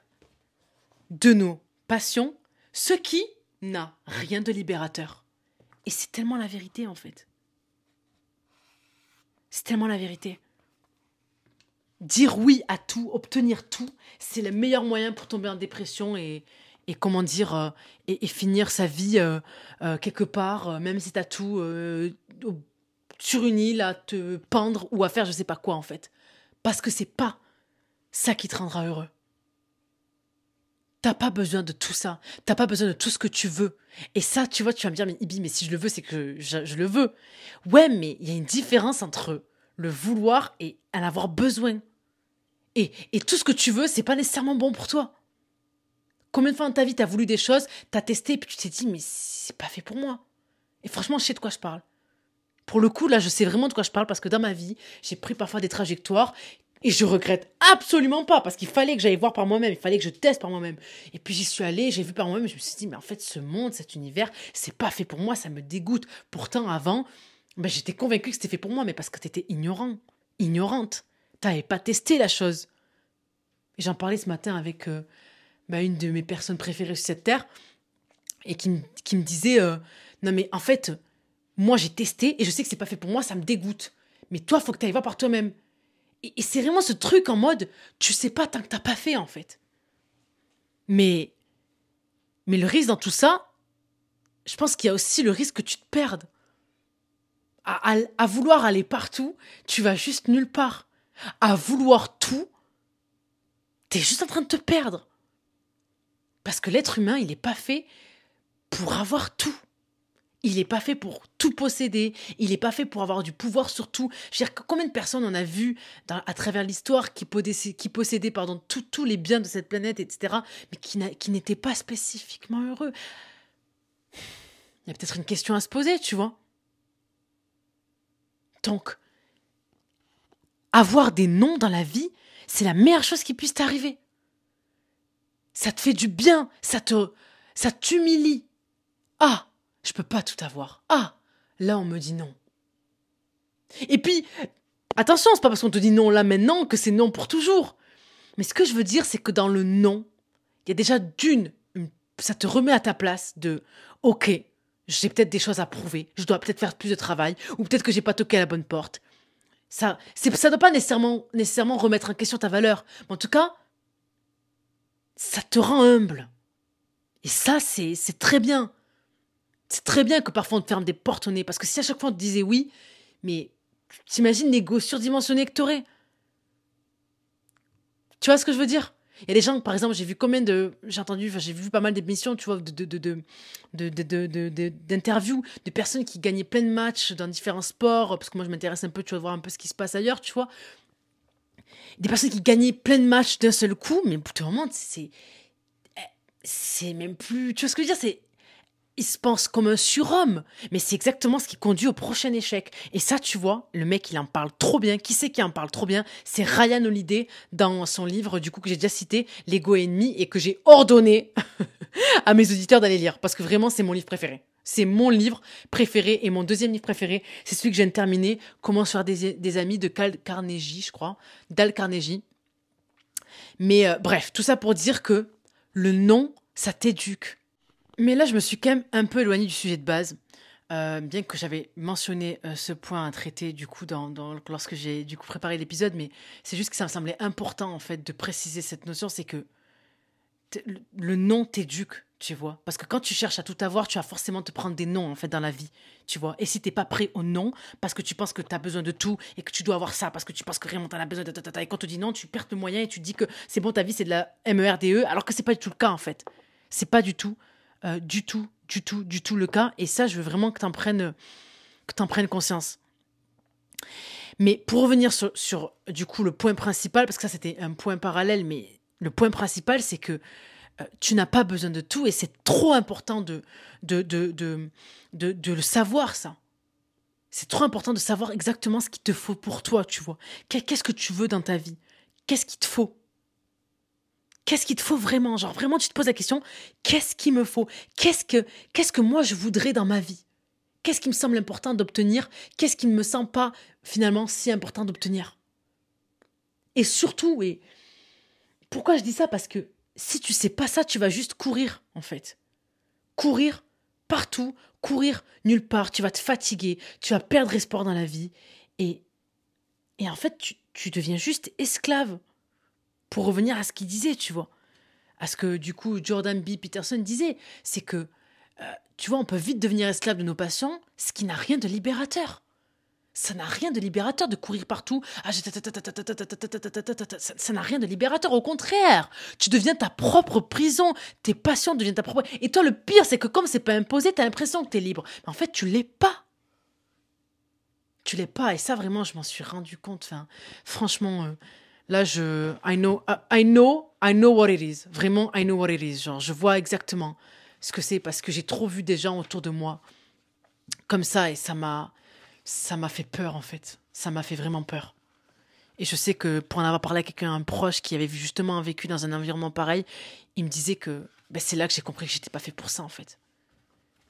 de nos passions, ce qui n'a rien de libérateur. Et c'est tellement la vérité en fait. C'est tellement la vérité. Dire oui à tout, obtenir tout, c'est le meilleur moyen pour tomber en dépression et, comment dire, euh, et, finir sa vie euh, euh, quelque part, même si t'as tout sur une île à te pendre ou à faire je sais pas quoi en fait. Parce que c'est pas ça qui te rendra heureux. T'as pas besoin de tout ça. T'as pas besoin de tout ce que tu veux. Et ça, tu vois, tu vas me dire, mais Ibi, mais si je le veux, c'est que je, le veux. Ouais, mais il y a une différence entre le vouloir et en avoir besoin. Et, et tout ce que tu veux, c'est pas nécessairement bon pour toi. Combien de fois dans ta vie t'as voulu des choses, t'as testé, puis tu t'es dit, mais c'est pas fait pour moi. Et franchement, je sais de quoi je parle. Pour le coup, là, je sais vraiment de quoi je parle parce que dans ma vie, j'ai pris parfois des trajectoires et je regrette absolument pas parce qu'il fallait que j'aille voir par moi-même, il fallait que je teste par moi-même. Et puis j'y suis allée, j'ai vu par moi-même, je me suis dit mais en fait ce monde, cet univers, c'est pas fait pour moi, ça me dégoûte. Pourtant avant, ben, j'étais convaincue que c'était fait pour moi, mais parce que t'étais ignorant, ignorante, t'avais pas testé la chose. J'en parlais ce matin avec euh, ben, une de mes personnes préférées sur cette terre et qui, me disait euh, non mais en fait moi j'ai testé et je sais que c'est pas fait pour moi, ça me dégoûte. Mais toi faut que t'ailles voir par toi-même. Et, c'est vraiment ce truc en mode, tu sais pas tant que t'as pas fait en fait. Mais, mais le risque dans tout ça, je pense qu'il y a aussi le risque que tu te perdes. À, à, vouloir aller partout, tu vas juste nulle part. À vouloir tout, t'es juste en train de te perdre. Parce que l'être humain, il n'est pas fait pour avoir tout. Il n'est pas fait pour tout posséder. Il n'est pas fait pour avoir du pouvoir sur tout. Je combien de personnes on a vu à travers l'histoire qui, possédaient tous les biens de cette planète, etc., mais qui, n'étaient pas spécifiquement heureux? Il y a peut-être une question à se poser, tu vois. Donc, avoir des noms dans la vie, c'est la meilleure chose qui puisse t'arriver. Ça te fait du bien, ça ça t'humilie. Ah, je peux pas tout avoir. Ah, là on me dit non. Et puis, attention, c'est pas parce qu'on te dit non là maintenant que c'est non pour toujours. Mais ce que je veux dire, c'est que dans le non, il y a déjà d'une, ça te remet à ta place de, ok, j'ai peut-être des choses à prouver, je dois peut-être faire plus de travail, ou peut-être que j'ai pas toqué la bonne porte. Ça, c'est, ça doit pas nécessairement, nécessairement remettre en question ta valeur, mais en tout cas, ça te rend humble. Et ça, c'est très bien. C'est très bien que parfois on te ferme des portes au nez, parce que si à chaque fois on te disait oui, mais t'imagines l'ego surdimensionné que t'aurais. Tu vois ce que je veux dire? Il y a des gens, par exemple, j'ai vu combien de. J'ai entendu, enfin, j'ai vu pas mal d'émissions, tu vois, de, de, de, de, d'interviews de personnes qui gagnaient plein de matchs dans différents sports, parce que moi je m'intéresse un peu, tu vois, voir un peu ce qui se passe ailleurs, tu vois. Des personnes qui gagnaient plein de matchs d'un seul coup, mais au bout d'un c'est. C'est même plus. Tu vois ce que je veux dire C'est il se pense comme un surhomme, mais c'est exactement ce qui conduit au prochain échec. Et ça, tu vois, le mec, il en parle trop bien. Qui c'est qui en parle trop bien? C'est Ryan Holiday dans son livre, du coup, que j'ai déjà cité, L'ego ennemi, et que j'ai ordonné à mes auditeurs d'aller lire, parce que vraiment, c'est mon livre préféré. C'est mon livre préféré et mon deuxième livre préféré, c'est celui que de terminer, Comment se faire des, amis de Cal Carnegie, je crois, Dal Carnegie. Mais euh, bref, tout ça pour dire que le nom, ça t'éduque. Mais là, je me suis quand même un peu éloignée du sujet de base. Euh, bien que j'avais mentionné euh, ce point à traiter du coup lorsque j'ai du coup préparé l'épisode, mais c'est juste que ça me semblait important en fait de préciser cette notion, c'est que le nom t'éduque, tu vois, parce que quand tu cherches à tout avoir, tu vas forcément te prendre des noms en fait dans la vie, tu vois. Et si t'es pas prêt au nom, parce que tu penses que tu as besoin de tout et que tu dois avoir ça, parce que tu penses que vraiment t'en as besoin de et quand on te dit non, tu perds le moyen et tu dis que c'est bon ta vie c'est de la MERDE, e, alors que c'est pas du tout le cas en fait. C'est pas du tout euh, du tout, du tout, du tout le cas. Et ça, je veux vraiment que tu en prennes, que en prennes conscience. Mais pour revenir sur, du coup, le point principal, parce que ça, c'était un point parallèle, mais le point principal, c'est que euh, tu n'as pas besoin de tout et c'est trop important de, de, de, de, de le savoir, ça. C'est trop important de savoir exactement ce qu'il te faut pour toi, tu vois. Qu'est-ce que tu veux dans ta vie? Qu'est-ce qu'il te faut? Qu'est-ce qu'il te faut vraiment? Genre vraiment, tu te poses la question, qu'est-ce qu'il me faut? Qu'est-ce que qu'est-ce que moi je voudrais dans ma vie? Qu'est-ce qui me semble important d'obtenir? Qu'est-ce qui ne me semble pas finalement si important d'obtenir? Et surtout, et pourquoi je dis ça? Parce que si tu sais pas ça, tu vas juste courir en fait. Courir partout, courir nulle part, tu vas te fatiguer, tu vas perdre espoir dans la vie. Et et en fait, tu, tu deviens juste esclave pour revenir à ce qu'il disait, tu vois. À ce que, du coup, Jordan B. Peterson disait. C'est que, tu vois, on peut vite devenir esclave de nos passions, ce qui n'a rien de libérateur. Ça n'a rien de libérateur de courir partout. Ça n'a rien de libérateur. Au contraire, tu deviens ta propre prison. Tes passions deviennent ta propre. Et toi, le pire, c'est que comme c'est pas imposé, t'as l'impression que t'es libre. Mais en fait, tu l'es pas. Tu l'es pas. Et ça, vraiment, je m'en suis rendu compte. Franchement, Là, je, I know, I know, I know what it is. Vraiment, I know what it is. Genre, je vois exactement ce que c'est parce que j'ai trop vu des gens autour de moi comme ça et ça m'a, ça m'a fait peur en fait. Ça m'a fait vraiment peur. Et je sais que pour en avoir parlé à quelqu'un, un proche qui avait justement vécu dans un environnement pareil, il me disait que ben, c'est là que j'ai compris que j'étais pas fait pour ça en fait.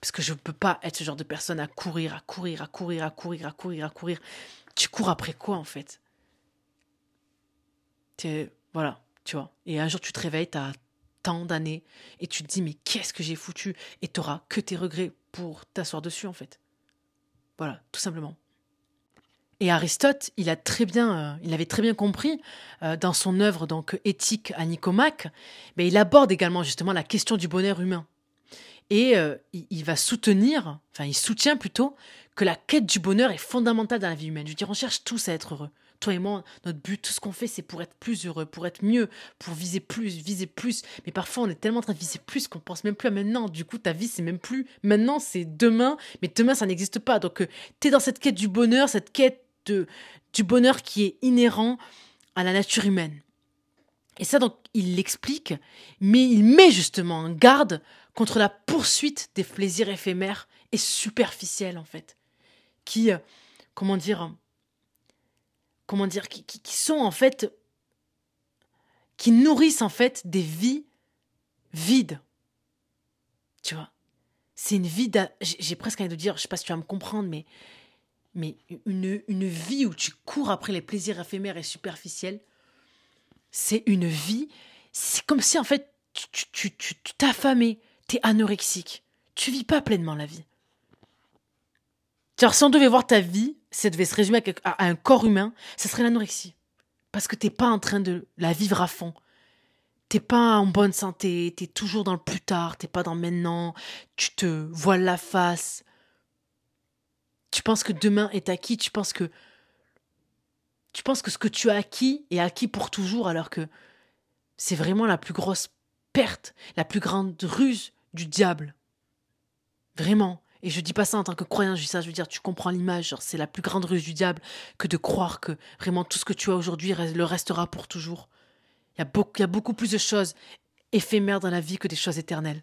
Parce que je ne peux pas être ce genre de personne à courir, à courir, à courir, à courir, à courir, à courir. Tu cours après quoi en fait? Voilà, tu vois. Et un jour, tu te réveilles, tu as tant d'années, et tu te dis, mais qu'est-ce que j'ai foutu? Et tu que tes regrets pour t'asseoir dessus, en fait. Voilà, tout simplement. Et Aristote, il a très bien, euh, il avait très bien compris euh, dans son œuvre donc éthique à Nicomaque, mais il aborde également justement la question du bonheur humain. Et euh, il, va soutenir, enfin il soutient plutôt que la quête du bonheur est fondamentale dans la vie humaine. Je veux dire, on cherche tous à être heureux, toi et moi, notre but, tout ce qu'on fait, c'est pour être plus heureux, pour être mieux, pour viser plus, viser plus. Mais parfois, on est tellement en train de viser plus qu'on pense même plus à maintenant. Du coup, ta vie, c'est même plus maintenant, c'est demain. Mais demain, ça n'existe pas. Donc, tu euh, t'es dans cette quête du bonheur, cette quête du bonheur qui est inhérent à la nature humaine. Et ça, donc, il l'explique, mais il met justement en garde contre la poursuite des plaisirs éphémères et superficiels, en fait, qui, euh, comment dire, comment dire, qui, sont en fait, qui nourrissent en fait des vies vides. Tu vois, c'est une vie, j'ai presque envie de dire, je sais pas si tu vas me comprendre, mais, mais une, une vie où tu cours après les plaisirs éphémères et superficiels, c'est une vie, c'est comme si en fait tu, tu, tu, tu t'affamais, t'es anorexique, tu vis pas pleinement la vie. Alors, si on devait voir ta vie, ça devait se résumer à, un corps humain, ce serait l'anorexie. Parce que t'es pas en train de la vivre à fond. T'es pas en bonne santé, t'es toujours dans le plus tard, t'es pas dans le maintenant, tu te voiles la face. Tu penses que demain est acquis, tu penses que. Tu penses que ce que tu as acquis est acquis pour toujours, alors que c'est vraiment la plus grosse perte, la plus grande ruse du diable. Vraiment. Et je dis pas ça en tant que croyant, je dis ça, je veux dire, tu comprends l'image, c'est la plus grande ruse du diable que de croire que vraiment tout ce que tu as aujourd'hui le restera pour toujours. Il y, a beaucoup, y a beaucoup plus de choses éphémères dans la vie que des choses éternelles.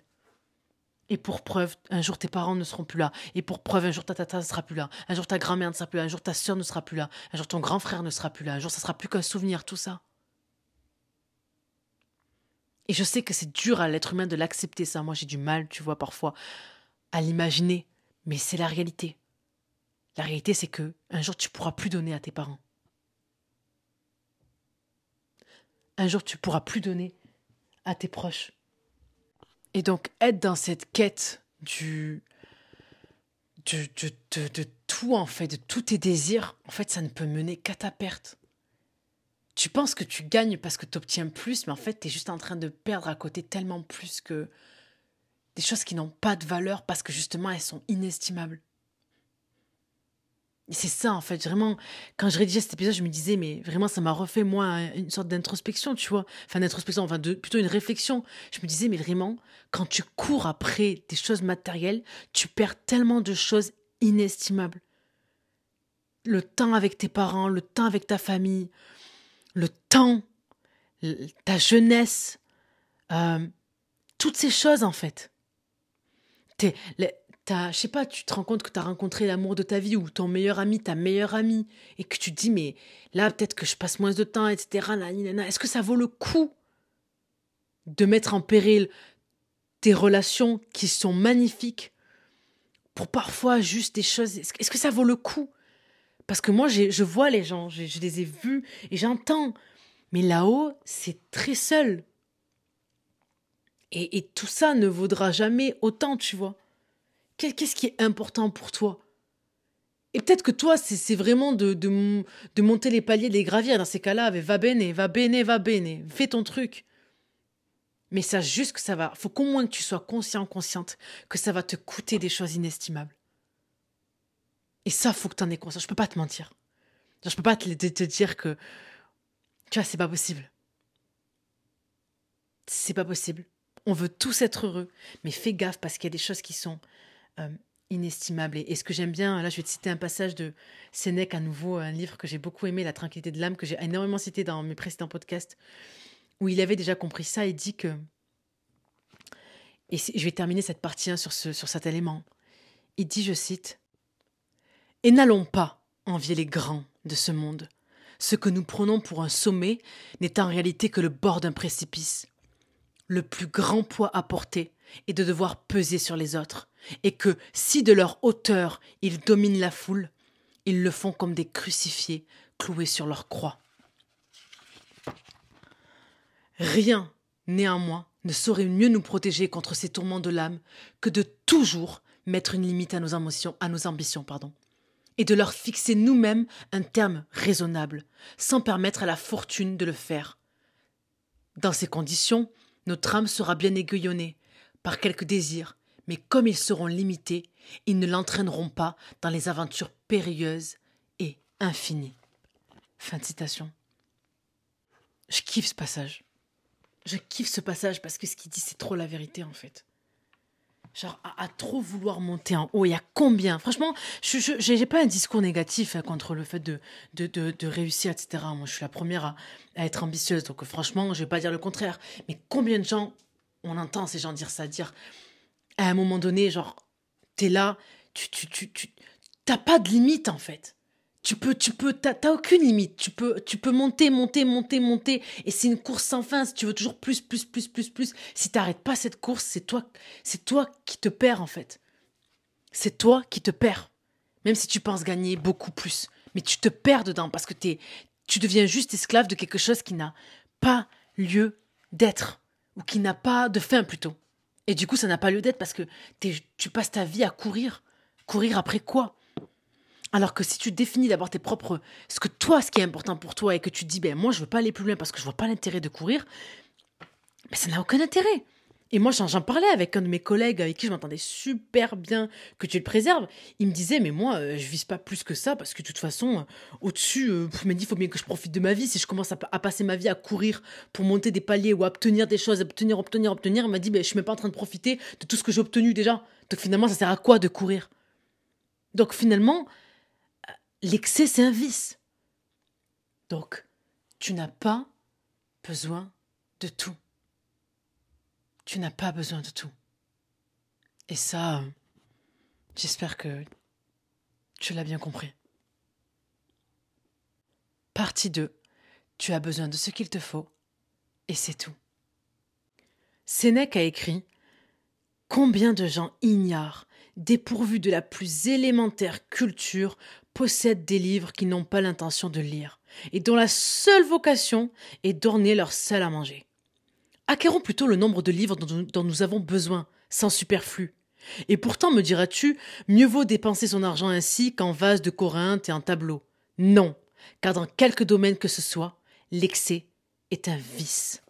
Et pour preuve, un jour tes parents ne seront plus là. Et pour preuve, un jour ta tata ne sera plus là. Un jour ta grand-mère ne sera plus là. Un jour ta soeur ne sera plus là. Un jour ton grand frère ne sera plus là. Un jour ça sera plus qu'un souvenir, tout ça. Et je sais que c'est dur à l'être humain de l'accepter, ça. Moi, j'ai du mal, tu vois, parfois, à l'imaginer, mais c'est la réalité. La réalité, c'est que un jour, tu pourras plus donner à tes parents. Un jour, tu pourras plus donner à tes proches. Et donc, être dans cette quête du. De, de, de, tout, en fait, de tous tes désirs, en fait, ça ne peut mener qu'à ta perte. Tu penses que tu gagnes parce que tu obtiens plus, mais en fait, tu es juste en train de perdre à côté tellement plus que des choses qui n'ont pas de valeur parce que justement elles sont inestimables. Et c'est ça en fait, vraiment, quand je rédigeais cet épisode, je me disais, mais vraiment ça m'a refait moi une sorte d'introspection, tu vois, enfin d'introspection, enfin plutôt une réflexion. Je me disais, mais vraiment, quand tu cours après des choses matérielles, tu perds tellement de choses inestimables. Le temps avec tes parents, le temps avec ta famille, le temps, ta jeunesse, euh, toutes ces choses en fait t'es, je sais pas, tu te rends compte que tu as rencontré l'amour de ta vie ou ton meilleur ami, ta meilleure amie, et que tu te dis, mais là, peut-être que je passe moins de temps, etc. Est-ce que ça vaut le coup de mettre en péril tes relations qui sont magnifiques pour parfois juste des choses? Est-ce que ça vaut le coup? Parce que moi, je vois les gens, je les ai vus et j'entends. Mais là-haut, c'est très seul. Et, tout ça ne vaudra jamais autant, tu vois. Qu'est-ce qui est important pour toi? Et peut-être que toi, c'est vraiment de, monter les paliers, les gravir. Dans ces cas-là, va bene, va bene, va bene. Fais ton truc. Mais sache juste que ça va. Faut qu'au moins que tu sois conscient, consciente que ça va te coûter des choses inestimables. Et ça, faut que tu en aies conscience. Je peux pas te mentir. Je peux pas te, te dire que. Tu vois, c'est pas possible. C'est pas possible. On veut tous être heureux, mais fais gaffe parce qu'il y a des choses qui sont euh, inestimables. Et, ce que j'aime bien, là je vais te citer un passage de Sénèque à nouveau, un livre que j'ai beaucoup aimé, La tranquillité de l'âme, que j'ai énormément cité dans mes précédents podcasts, où il avait déjà compris ça et dit que... Et je vais terminer cette partie hein, sur, ce, sur cet élément. Il dit, je cite, Et n'allons pas envier les grands de ce monde. Ce que nous prenons pour un sommet n'est en réalité que le bord d'un précipice le plus grand poids à porter est de devoir peser sur les autres, et que si de leur hauteur ils dominent la foule, ils le font comme des crucifiés cloués sur leur croix. Rien, néanmoins, ne saurait mieux nous protéger contre ces tourments de l'âme que de toujours mettre une limite à nos ambitions, pardon, et de leur fixer nous-mêmes un terme raisonnable, sans permettre à la fortune de le faire. Dans ces conditions, notre âme sera bien aiguillonnée par quelques désirs, mais comme ils seront limités, ils ne l'entraîneront pas dans les aventures périlleuses et infinies. Fin de citation. Je kiffe ce passage. Je kiffe ce passage parce que ce qu'il dit, c'est trop la vérité en fait. Genre, à, trop vouloir monter en haut, il y a combien? Franchement, je n'ai pas un discours négatif hein, contre le fait de, de, de, réussir, etc. Moi, je suis la première à, être ambitieuse, donc franchement, je vais pas dire le contraire. Mais combien de gens, on entend ces gens dire ça, dire à un moment donné, genre, t'es là, tu, tu, tu, tu, t'as pas de limite en fait. Tu peux, tu peux, t'as, aucune limite. Tu peux, tu peux monter, monter, monter, monter. Et c'est une course sans fin. Si tu veux toujours plus, plus, plus, plus, plus. Si t'arrêtes pas cette course, c'est toi, c'est toi qui te perds en fait. C'est toi qui te perds. Même si tu penses gagner beaucoup plus. Mais tu te perds dedans parce que t'es, tu deviens juste esclave de quelque chose qui n'a pas lieu d'être. Ou qui n'a pas de fin plutôt. Et du coup, ça n'a pas lieu d'être parce que tu passes ta vie à courir. Courir après quoi? Alors que si tu définis d'abord tes propres, ce que toi, ce qui est important pour toi, et que tu dis, ben moi, je veux pas aller plus loin parce que je vois pas l'intérêt de courir, mais ça n'a aucun intérêt. Et moi, j'en parlais avec un de mes collègues avec qui je m'entendais super bien que tu le préserves. Il me disait, mais moi, euh, je vise pas plus que ça parce que de toute façon, euh, au-dessus, euh, il m'a dit, il faut bien que je profite de ma vie. Si je commence à, passer ma vie à courir pour monter des paliers ou à obtenir des choses, obtenir, obtenir, obtenir, il m'a dit, ben, je suis même pas en train de profiter de tout ce que j'ai obtenu déjà. Donc finalement, ça sert à quoi de courir? Donc finalement, l'excès, c'est un vice. Donc, tu n'as pas besoin de tout. Tu n'as pas besoin de tout. Et ça, j'espère que tu l'as bien compris. Partie 2. Tu as besoin de ce qu'il te faut, et c'est tout. Sénèque a écrit Combien de gens ignorent, dépourvus de la plus élémentaire culture, possèdent des livres qu'ils n'ont pas l'intention de lire, et dont la seule vocation est d'orner leur salle à manger. Acquérons plutôt le nombre de livres dont nous avons besoin, sans superflu. Et pourtant, me diras-tu, mieux vaut dépenser son argent ainsi qu'en vase de Corinthe et en tableau. Non, car dans quelque domaine que ce soit, l'excès est un vice.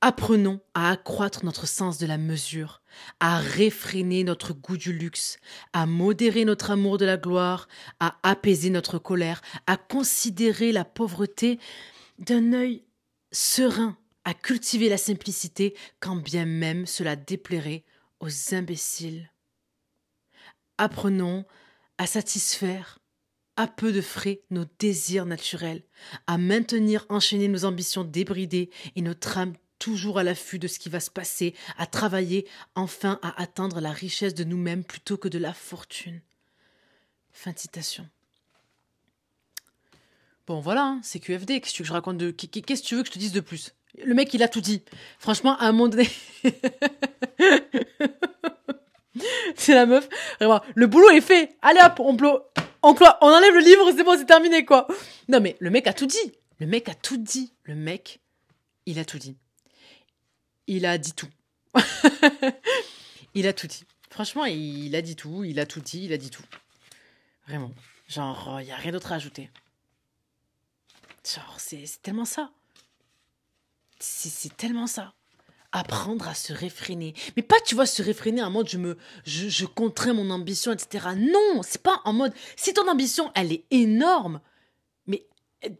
Apprenons à accroître notre sens de la mesure, à réfréner notre goût du luxe, à modérer notre amour de la gloire, à apaiser notre colère, à considérer la pauvreté d'un œil serein, à cultiver la simplicité quand bien même cela déplairait aux imbéciles. Apprenons à satisfaire à peu de frais nos désirs naturels, à maintenir enchaîner nos ambitions débridées et notre âme toujours à l'affût de ce qui va se passer, à travailler enfin à atteindre la richesse de nous-mêmes plutôt que de la fortune. Fin de citation. Bon, voilà, hein, c'est QFD. Qu'est-ce que je raconte de. Qu'est-ce que tu veux que je te dise de plus? Le mec, il a tout dit. Franchement, à un moment donné. c'est la meuf. Le boulot est fait. Allez hop, on, on, on enlève le livre, c'est bon, c'est terminé, quoi. Non, mais le mec a tout dit. Le mec a tout dit. Le mec, il a tout dit il a dit tout. il a tout dit. Franchement, il a dit tout, il a tout dit, il a dit tout. Vraiment. Genre, il n'y a rien d'autre à ajouter. Genre, c'est tellement ça. C'est tellement ça. Apprendre à se réfréner. Mais pas, tu vois, se réfréner en mode je me, je, je contrains mon ambition, etc. Non, c'est pas en mode, si ton ambition, elle est énorme, mais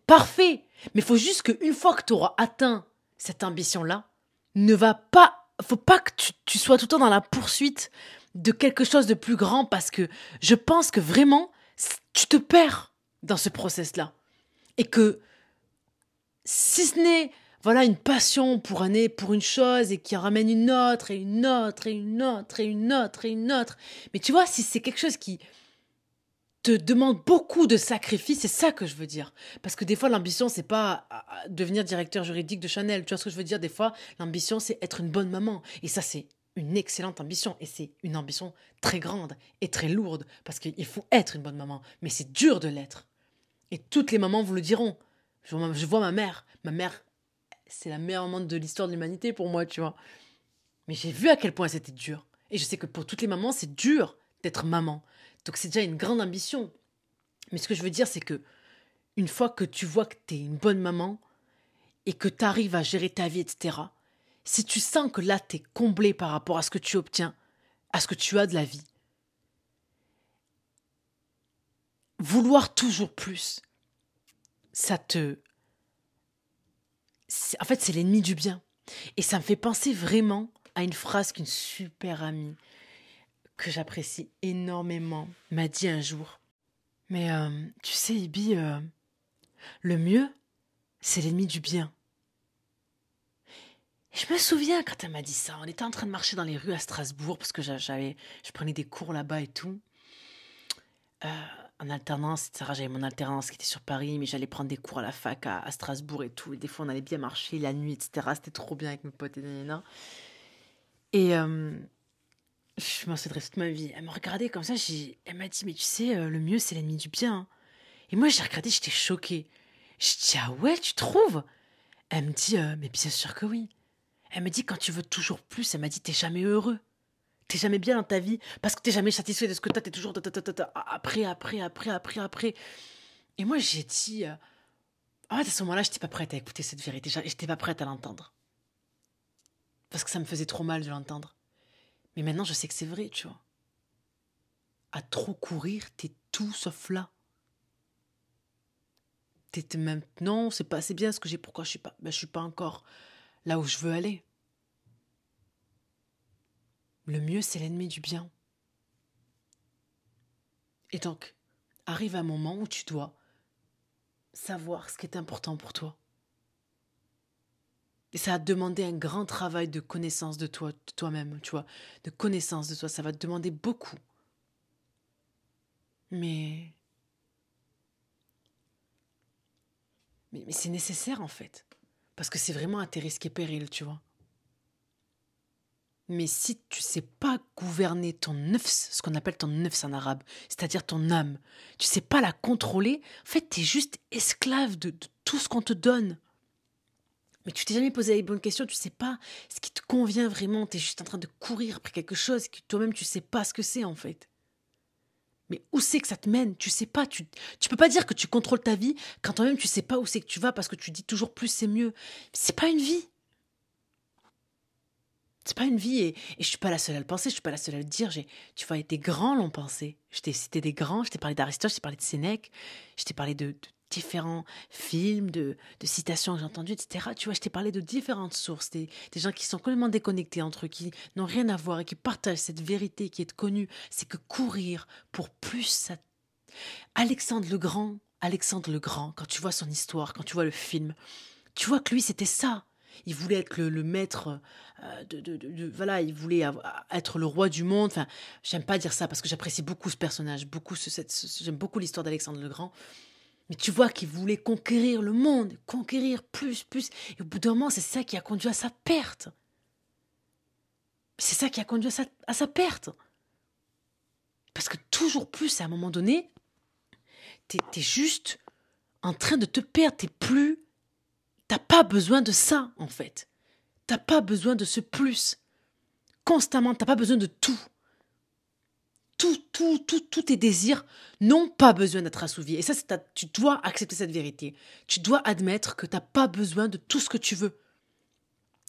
parfait. Mais faut juste qu'une fois que tu auras atteint cette ambition-là, ne va pas, faut pas que tu, sois tout le temps dans la poursuite de quelque chose de plus grand parce que je pense que vraiment, tu te perds dans ce process-là. Et que si ce n'est voilà une passion pour un pour une chose et qui ramène une autre et une autre et une autre et une autre et une autre. Mais tu vois, si c'est quelque chose qui te demande beaucoup de sacrifices, c'est ça que je veux dire. Parce que des fois, l'ambition, c'est pas devenir directeur juridique de Chanel. Tu vois ce que je veux dire? Des fois, l'ambition, c'est être une bonne maman. Et ça, c'est une excellente ambition. Et c'est une ambition très grande et très lourde. Parce qu'il faut être une bonne maman. Mais c'est dur de l'être. Et toutes les mamans vous le diront. Je vois, ma mère. Ma mère, c'est la meilleure maman de l'histoire de l'humanité pour moi, tu vois. Mais j'ai vu à quel point c'était dur. Et je sais que pour toutes les mamans, c'est dur d'être maman. Donc c'est déjà une grande ambition. Mais ce que je veux dire, c'est que une fois que tu vois que tu es une bonne maman et que tu arrives à gérer ta vie, etc., si tu sens que là, tu es comblé par rapport à ce que tu obtiens, à ce que tu as de la vie, vouloir toujours plus, ça te... En fait, c'est l'ennemi du bien. Et ça me fait penser vraiment à une phrase qu'une super amie que j'apprécie énormément m'a dit un jour. Mais euh, tu sais, Ibi, euh, le mieux, c'est l'ennemi du bien. je me souviens quand elle m'a dit ça, on était en train de marcher dans les rues à Strasbourg parce que j'avais, je prenais des cours là-bas et tout. Euh, en alternance, etc. J'avais mon alternance qui était sur Paris, mais j'allais prendre des cours à la fac à, Strasbourg et tout. Et des fois, on allait bien marcher la nuit, etc. C'était trop bien avec mes potes et. Et euh, je m'en souviendrai toute ma vie. Elle m'a regardé comme ça, elle m'a dit, mais tu sais, euh, le mieux, c'est l'ennemi du bien. Et moi, j'ai regardé, j'étais choquée. Je dis, ah ouais, tu trouves? Elle me dit, euh, mais bien sûr que oui. Elle me dit, quand tu veux toujours plus, elle m'a dit, t'es jamais heureux. T'es jamais bien dans ta vie parce que t'es jamais satisfait de ce que t'as, t'es toujours après, après, après, après, après. Et moi, j'ai dit, fait, à ce moment-là, j'étais pas prête à écouter cette vérité. J'étais pas prête à l'entendre parce que ça me faisait trop mal de l'entendre. Mais maintenant, je sais que c'est vrai, tu vois. À trop courir, t'es tout sauf là. T'es même non, c'est pas assez bien ce que j'ai. Pourquoi je suis ben, je suis pas encore là où je veux aller. Le mieux, c'est l'ennemi du bien. Et donc, arrive un moment où tu dois savoir ce qui est important pour toi. Et ça va demander un grand travail de connaissance de toi, de toi-même, tu vois, de connaissance de toi. Ça va te demander beaucoup. Mais. Mais, mais c'est nécessaire en fait. Parce que c'est vraiment à tes risques et périls, tu vois. Mais si tu sais pas gouverner ton nefs, ce qu'on appelle ton nefs en arabe, c'est-à-dire ton âme, tu sais pas la contrôler, en fait, tu es juste esclave de tout ce qu'on te donne. Mais tu t'es jamais posé les bonnes questions, tu sais pas ce qui te convient vraiment, tu es juste en train de courir après quelque chose que toi-même tu sais pas ce que c'est en fait. Mais où c'est que ça te mène? Tu sais pas, tu, tu peux pas dire que tu contrôles ta vie quand toi-même tu sais pas où c'est que tu vas parce que tu dis toujours plus c'est mieux. C'est pas une vie. C'est pas une vie et, et je suis pas la seule à le penser, je suis pas la seule à le dire. J'ai, tu vois, des grands l'ont pensé. Je t'ai cité des grands, je t'ai parlé d'Aristote, je t'ai parlé de Sénèque, je t'ai parlé de différents films, de, citations que j'ai entendues, etc. Tu vois, je t'ai parlé de différentes sources, des, gens qui sont complètement déconnectés entre eux, qui n'ont rien à voir et qui partagent cette vérité qui est connue, c'est que courir pour plus. Alexandre le Grand, Alexandre le Grand, quand tu vois son histoire, quand tu vois le film, tu vois que lui, c'était ça. Il voulait être le, maître euh, de, de, Voilà, il voulait être le roi du monde. Enfin, j'aime pas dire ça parce que j'apprécie beaucoup ce personnage, beaucoup j'aime beaucoup l'histoire d'Alexandre le Grand. Mais tu vois qu'il voulait conquérir le monde, conquérir plus, plus. Et au bout d'un moment, c'est ça qui a conduit à sa perte. C'est ça qui a conduit à sa, perte. Parce que toujours plus, à un moment donné, t'es es juste en train de te perdre. T'es plus. T'as pas besoin de ça, en fait. T'as pas besoin de ce plus. Constamment, t'as pas besoin de tout tout, tout, tout, tous tes désirs n'ont pas besoin d'être assouvis. Et ça, tu dois accepter cette vérité. Tu dois admettre que tu n'as pas besoin de tout ce que tu veux.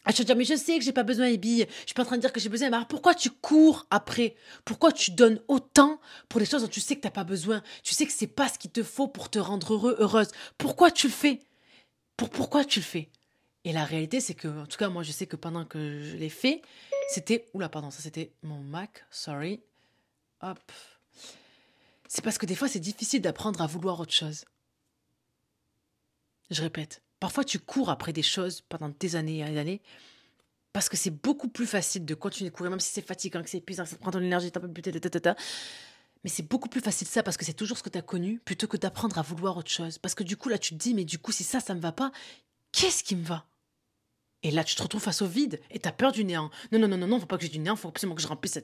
Ah, je te dire, mais je sais que j'ai pas besoin, Ebi. Je suis pas en train de dire que j'ai besoin. Mais alors pourquoi tu cours après? Pourquoi tu donnes autant pour des choses dont tu sais que tu n'as pas besoin? Tu sais que c'est pas ce qu'il te faut pour te rendre heureux, heureuse. Pourquoi tu le fais? Pour, Pourquoi tu le fais? Et la réalité, c'est que, en tout cas, moi, je sais que pendant que je l'ai fait, c'était. Oula, pardon, ça c'était mon Mac, sorry. C'est parce que des fois, c'est difficile d'apprendre à vouloir autre chose. Je répète, parfois tu cours après des choses pendant des années et des années, parce que c'est beaucoup plus facile de continuer de courir, même si c'est fatigant, que c'est épuisant, que ça prend ton énergie, un peu mais c'est beaucoup plus facile ça parce que c'est toujours ce que tu as connu plutôt que d'apprendre à vouloir autre chose. Parce que du coup, là, tu te dis, mais du coup, si ça, ça me va pas, qu'est-ce qui me va? Et là, tu te retrouves face au vide et tu as peur du néant. Non, non, non, non, non, faut pas que j'ai du néant, faut absolument que je remplisse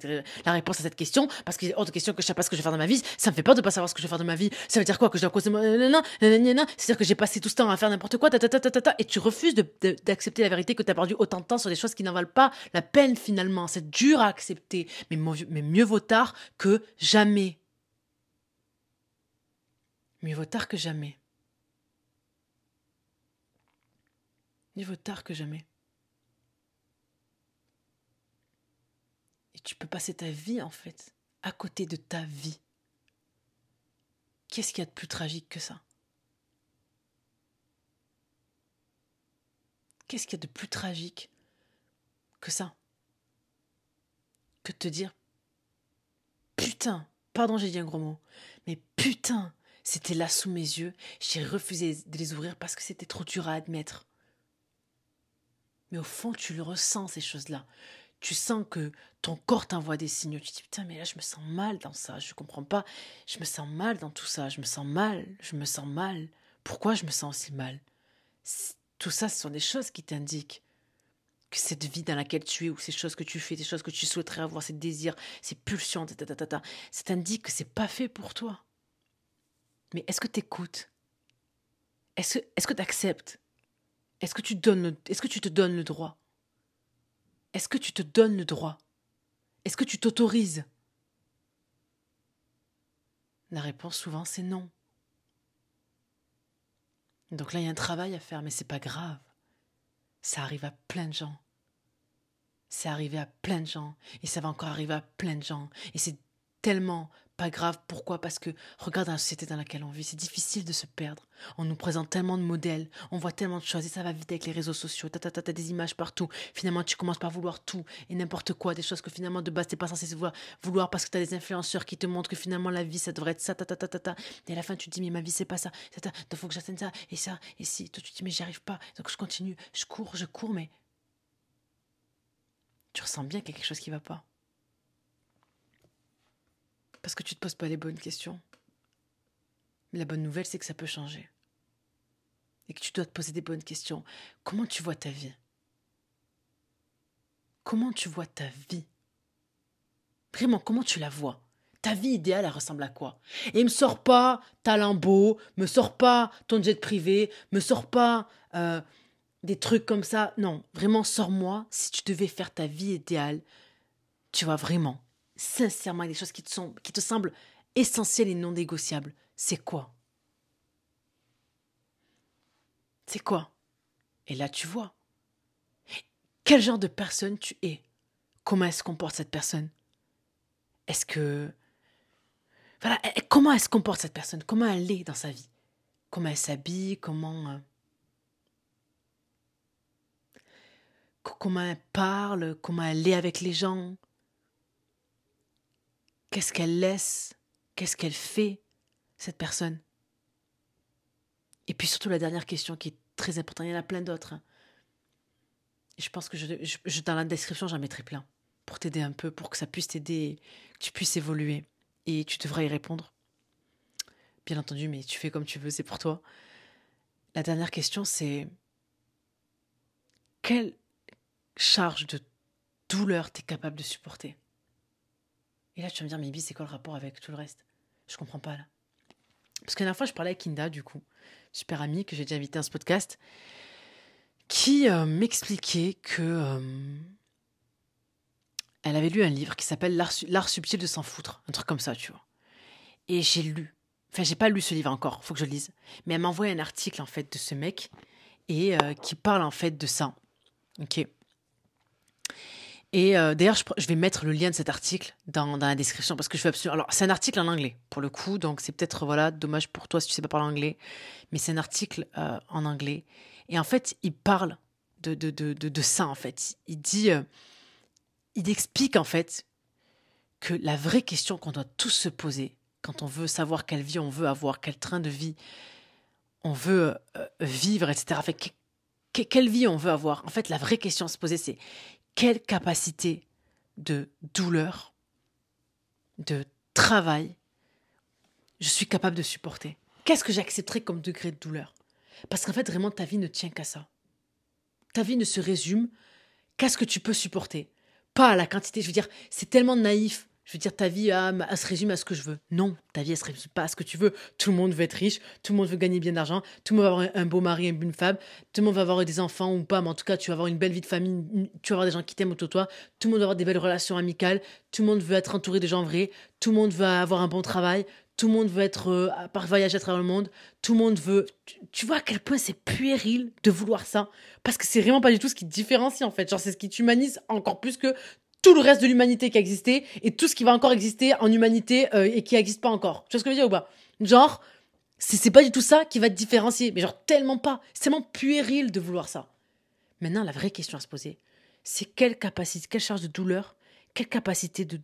la réponse à cette question parce qu'il y a autre question que je sais pas ce que je vais faire dans ma vie. Ça me fait peur de pas savoir ce que je vais faire de ma vie. Ça veut dire quoi Que je dois causer. C'est-à-dire que j'ai passé tout ce temps à faire n'importe quoi, ta, ta, ta, et tu refuses d'accepter la vérité que tu as perdu autant de temps sur des choses qui n'en valent pas la peine finalement. C'est dur à accepter, mais mieux vaut tard que jamais. Mieux vaut tard que jamais. Mieux vaut tard que jamais. Tu peux passer ta vie, en fait, à côté de ta vie. Qu'est-ce qu'il y a de plus tragique que ça? Qu'est-ce qu'il y a de plus tragique que ça? Que de te dire Putain, pardon, j'ai dit un gros mot, mais putain, c'était là sous mes yeux, j'ai refusé de les ouvrir parce que c'était trop dur à admettre. Mais au fond, tu le ressens, ces choses-là. Tu sens que ton corps t'envoie des signaux. Tu te dis, putain, mais là, je me sens mal dans ça. Je ne comprends pas. Je me sens mal dans tout ça. Je me sens mal. Je me sens mal. Pourquoi je me sens aussi mal? Tout ça, ce sont des choses qui t'indiquent que cette vie dans laquelle tu es, ou ces choses que tu fais, ces choses que tu souhaiterais avoir, ces désirs, ces pulsions, ça t'indique que c'est pas fait pour toi. Mais est-ce que tu écoutes Est-ce que tu acceptes Est-ce que, tu donnes est-ce que tu te donnes le droit? Est-ce que tu te donnes le droit? Est-ce que tu t'autorises? La réponse souvent c'est non. Donc là, il y a un travail à faire, mais c'est pas grave. Ça arrive à plein de gens. C'est arrivé à plein de gens. Et ça va encore arriver à plein de gens. Et c'est tellement pas grave. Pourquoi? Parce que regarde la société dans laquelle on vit. C'est difficile de se perdre. On nous présente tellement de modèles. On voit tellement de choses. Et ça va vite avec les réseaux sociaux. T'as, t'as, des images partout. Finalement, tu commences par vouloir tout et n'importe quoi. Des choses que finalement, de base, t'es pas censé vouloir, vouloir parce que t'as des influenceurs qui te montrent que finalement, la vie, ça devrait être ça. Ta, ta, ta, ta, ta. Et à la fin, tu te dis, mais ma vie, c'est pas ça. Il faut que j'atteigne ça. Et ça. Et si. Toi, tu te dis, mais j'y arrive pas. Donc, je continue. Je cours, je cours, mais. Tu ressens bien qu'il y a quelque chose qui va pas. Parce que tu te poses pas les bonnes questions. La bonne nouvelle, c'est que ça peut changer. Et que tu dois te poser des bonnes questions. Comment tu vois ta vie? Comment tu vois ta vie? Vraiment, comment tu la vois? Ta vie idéale, elle ressemble à quoi? Et me sors pas ta Lambeau, me sors pas ton jet privé, me sors pas euh, des trucs comme ça. Non, vraiment, sors-moi si tu devais faire ta vie idéale. Tu vois, vraiment, sincèrement des choses qui te, semblent essentielles et non négociables, c'est quoi? C'est quoi? Et là, tu vois. Quel genre de personne tu es? Comment elle se comporte cette personne? Est-ce que... Voilà, comment elle se comporte cette personne? Comment elle est dans sa vie? Comment elle s'habille? Comment... Euh, comment elle parle? Comment elle est avec les gens? Qu'est-ce qu'elle laisse? Qu'est-ce qu'elle fait, cette personne? Et puis surtout la dernière question qui est très importante, il y en a plein d'autres. Hein. Je pense que dans la description, j'en mettrai plein pour t'aider un peu, pour que ça puisse t'aider, que tu puisses évoluer. Et tu devras y répondre. Bien entendu, mais tu fais comme tu veux, c'est pour toi. La dernière question, c'est quelle charge de douleur tu capable de supporter? Et là, tu vas me dire, mais Bi, c'est quoi le rapport avec tout le reste? Je comprends pas là. Parce que la dernière fois, je parlais avec Kinda, du coup, super amie que j'ai déjà invité à ce podcast, qui euh, m'expliquait que euh, elle avait lu un livre qui s'appelle L'art subtil de s'en foutre, un truc comme ça, tu vois. Et j'ai lu. Enfin, j'ai pas lu ce livre encore, faut que je le lise. Mais elle m'a envoyé un article en fait de ce mec et euh, qui parle en fait de ça. Ok. Et euh, d'ailleurs, je, vais mettre le lien de cet article dans, la description parce que je veux absolument. Alors, c'est un article en anglais pour le coup, donc c'est peut-être voilà dommage pour toi si tu sais pas parler anglais, mais c'est un article euh, en anglais. Et en fait, il parle de, de, de, de, ça en fait. Il dit, euh, il explique en fait que la vraie question qu'on doit tous se poser quand on veut savoir quelle vie on veut avoir, quel train de vie on veut vivre, etc. Fait, quelle vie on veut avoir En fait, la vraie question à se poser, c'est quelle capacité de douleur, de travail je suis capable de supporter Qu'est-ce que j'accepterai comme degré de douleur? Parce qu'en fait, vraiment, ta vie ne tient qu'à ça. Ta vie ne se résume qu'à ce que tu peux supporter, pas à la quantité. Je veux dire, c'est tellement naïf je veux dire, ta vie, se résume à ce que je veux. Non, ta vie, elle se résume pas à ce que tu veux. Tout le monde veut être riche, tout le monde veut gagner bien d'argent, tout le monde va avoir un beau mari une femme, tout le monde va avoir des enfants ou pas, mais en tout cas, tu vas avoir une belle vie de famille, tu vas avoir des gens qui t'aiment autour de toi, tout le monde va avoir des belles relations amicales, tout le monde veut être entouré de gens vrais, tout le monde va avoir un bon travail, tout le monde veut être euh, par voyager à travers le monde, tout le monde veut. Tu, vois à quel point c'est puéril de vouloir ça, parce que c'est vraiment pas du tout ce qui te différencie en fait. Genre c'est ce qui t'humanise encore plus que tout le reste de l'humanité qui a existé et tout ce qui va encore exister en humanité euh, et qui n'existe pas encore. Tu vois ce que je veux dire ou pas? Genre, c'est pas du tout ça qui va te différencier. Mais genre, tellement pas. C'est tellement puéril de vouloir ça. Maintenant, la vraie question à se poser, c'est quelle capacité, quelle charge de douleur, quelle capacité de.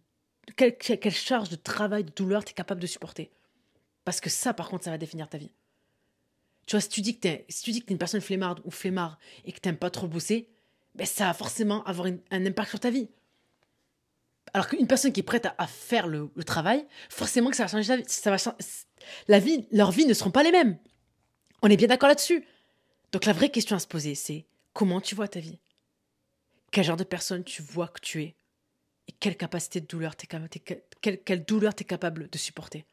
Quelle, quelle charge de travail, de douleur tu es capable de supporter? Parce que ça, par contre, ça va définir ta vie. Tu vois, si tu dis que tu es, si tu une personne flemmarde ou flemmard et que t'aimes pas trop bosser, ben ça va forcément avoir un impact sur ta vie. Alors qu'une personne qui est prête à, faire le, travail, forcément que ça va changer la vie. Ça va, la vie, leurs vies ne seront pas les mêmes. On est bien d'accord là-dessus. Donc la vraie question à se poser, c'est comment tu vois ta vie? Quel genre de personne tu vois que tu es? Et quelle capacité de douleur t'es quelle, quelle es capable de supporter?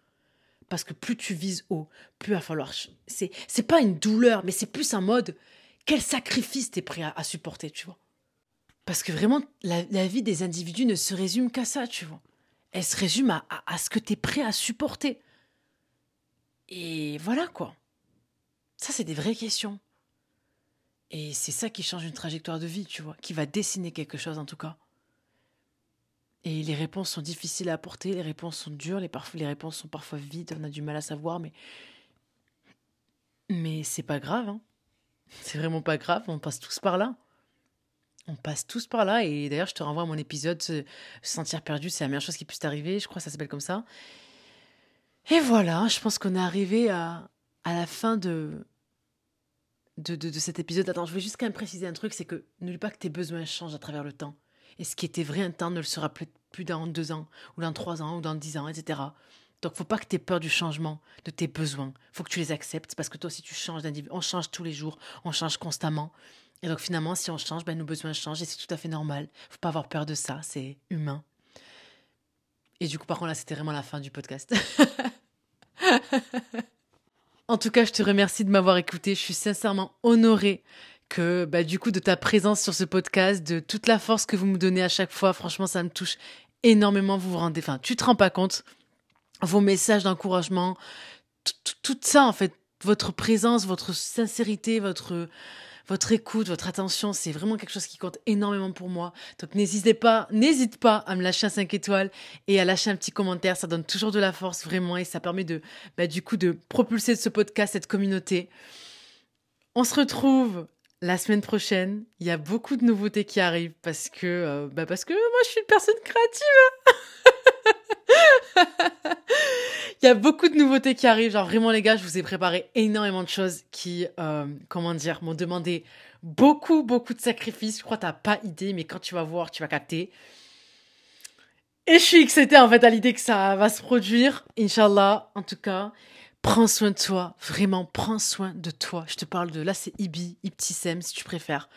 Parce que plus tu vises haut, plus il va falloir... C'est, pas une douleur, mais c'est plus un mode... Quel sacrifice t'es prêt à supporter, tu vois? Parce que vraiment, la, vie des individus ne se résume qu'à ça, tu vois. Elle se résume à, ce que tu es prêt à supporter. Et voilà quoi. Ça, c'est des vraies questions. Et c'est ça qui change une trajectoire de vie, tu vois, qui va dessiner quelque chose en tout cas. Et les réponses sont difficiles à apporter, les réponses sont dures, les, les réponses sont parfois vides, on a du mal à savoir, mais. Mais c'est pas grave, hein. C'est vraiment pas grave, on passe tous par là. On passe tous par là. Et d'ailleurs, je te renvoie à mon épisode Se sentir perdu, c'est la meilleure chose qui puisse t'arriver. Je crois que ça s'appelle comme ça. Et voilà, je pense qu'on est arrivé à, à la fin de de, de, cet épisode. Attends, je voulais juste quand même préciser un truc c'est que n'oublie pas que tes besoins changent à travers le temps. Et ce qui était vrai un temps ne le sera plus, plus dans deux ans, ou dans trois ans, ou dans dix ans, etc. Donc, faut pas que tu aies peur du changement de tes besoins. faut que tu les acceptes parce que toi, si tu changes d'individu, on change tous les jours, on change constamment. Et donc finalement, si on change, ben, nos besoins changent et c'est tout à fait normal. Faut pas avoir peur de ça, c'est humain. Et du coup, par contre, là, c'était vraiment la fin du podcast. en tout cas, je te remercie de m'avoir écouté. Je suis sincèrement honorée que, bah, du coup, de ta présence sur ce podcast, de toute la force que vous me donnez à chaque fois. Franchement, ça me touche énormément. Vous vous rendez, enfin, tu te rends pas compte. Vos messages d'encouragement, tout ça, en fait, votre présence, votre sincérité, votre, votre écoute, votre attention, c'est vraiment quelque chose qui compte énormément pour moi. Donc n'hésitez pas, n'hésite pas à me lâcher un 5 étoiles et à lâcher un petit commentaire. Ça donne toujours de la force vraiment et ça permet de, bah, du coup, de propulser ce podcast, cette communauté. On se retrouve la semaine prochaine. Il y a beaucoup de nouveautés qui arrivent parce que, euh, bah parce que moi je suis une personne créative. Il y a beaucoup de nouveautés qui arrivent. Genre vraiment les gars, je vous ai préparé énormément de choses qui, euh, comment dire, m'ont demandé beaucoup, beaucoup de sacrifices. Je crois que t'as pas idée, mais quand tu vas voir, tu vas capter. Et je suis excitée en fait à l'idée que ça va se produire. Inch'Allah, en tout cas. Prends soin de toi, vraiment, prends soin de toi. Je te parle de, là c'est Ibi, Ibtissem si tu préfères.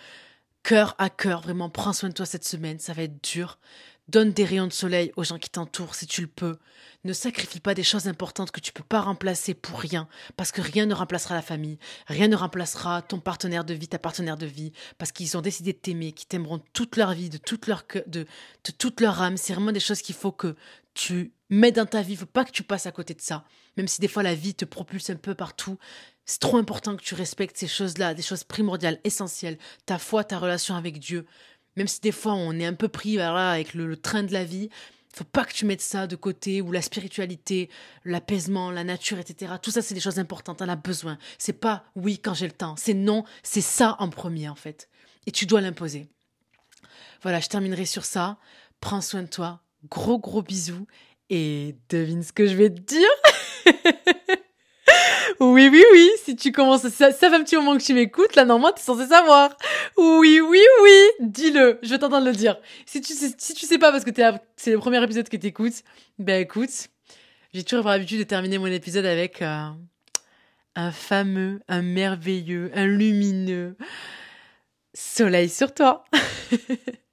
Cœur à cœur, vraiment, prends soin de toi cette semaine, ça va être dur. Donne des rayons de soleil aux gens qui t'entourent si tu le peux. Ne sacrifie pas des choses importantes que tu peux pas remplacer pour rien, parce que rien ne remplacera la famille, rien ne remplacera ton partenaire de vie, ta partenaire de vie, parce qu'ils ont décidé de t'aimer, qu'ils t'aimeront toute leur vie, de toute leur de, toute leur âme. C'est vraiment des choses qu'il faut que tu mets dans ta vie. Il faut pas que tu passes à côté de ça, même si des fois la vie te propulse un peu partout. C'est trop important que tu respectes ces choses-là, des choses primordiales, essentielles, ta foi, ta relation avec Dieu. Même si des fois on est un peu pris voilà, avec le, train de la vie, faut pas que tu mettes ça de côté, ou la spiritualité, l'apaisement, la nature, etc. Tout ça, c'est des choses importantes, on a besoin. C'est pas oui quand j'ai le temps, c'est non, c'est ça en premier en fait. Et tu dois l'imposer. Voilà, je terminerai sur ça. Prends soin de toi. Gros gros bisous. Et devine ce que je vais te dire. Oui, oui, oui. Si tu commences, ça, ça fait un petit moment que tu m'écoutes. Là, normalement, t'es censé savoir. Oui, oui, oui. Dis-le. Je vais t'entendre le dire. Si tu sais, si tu sais pas parce que c'est le premier épisode que t'écoutes, ben écoute, j'ai toujours l'habitude de terminer mon épisode avec euh, un fameux, un merveilleux, un lumineux soleil sur toi.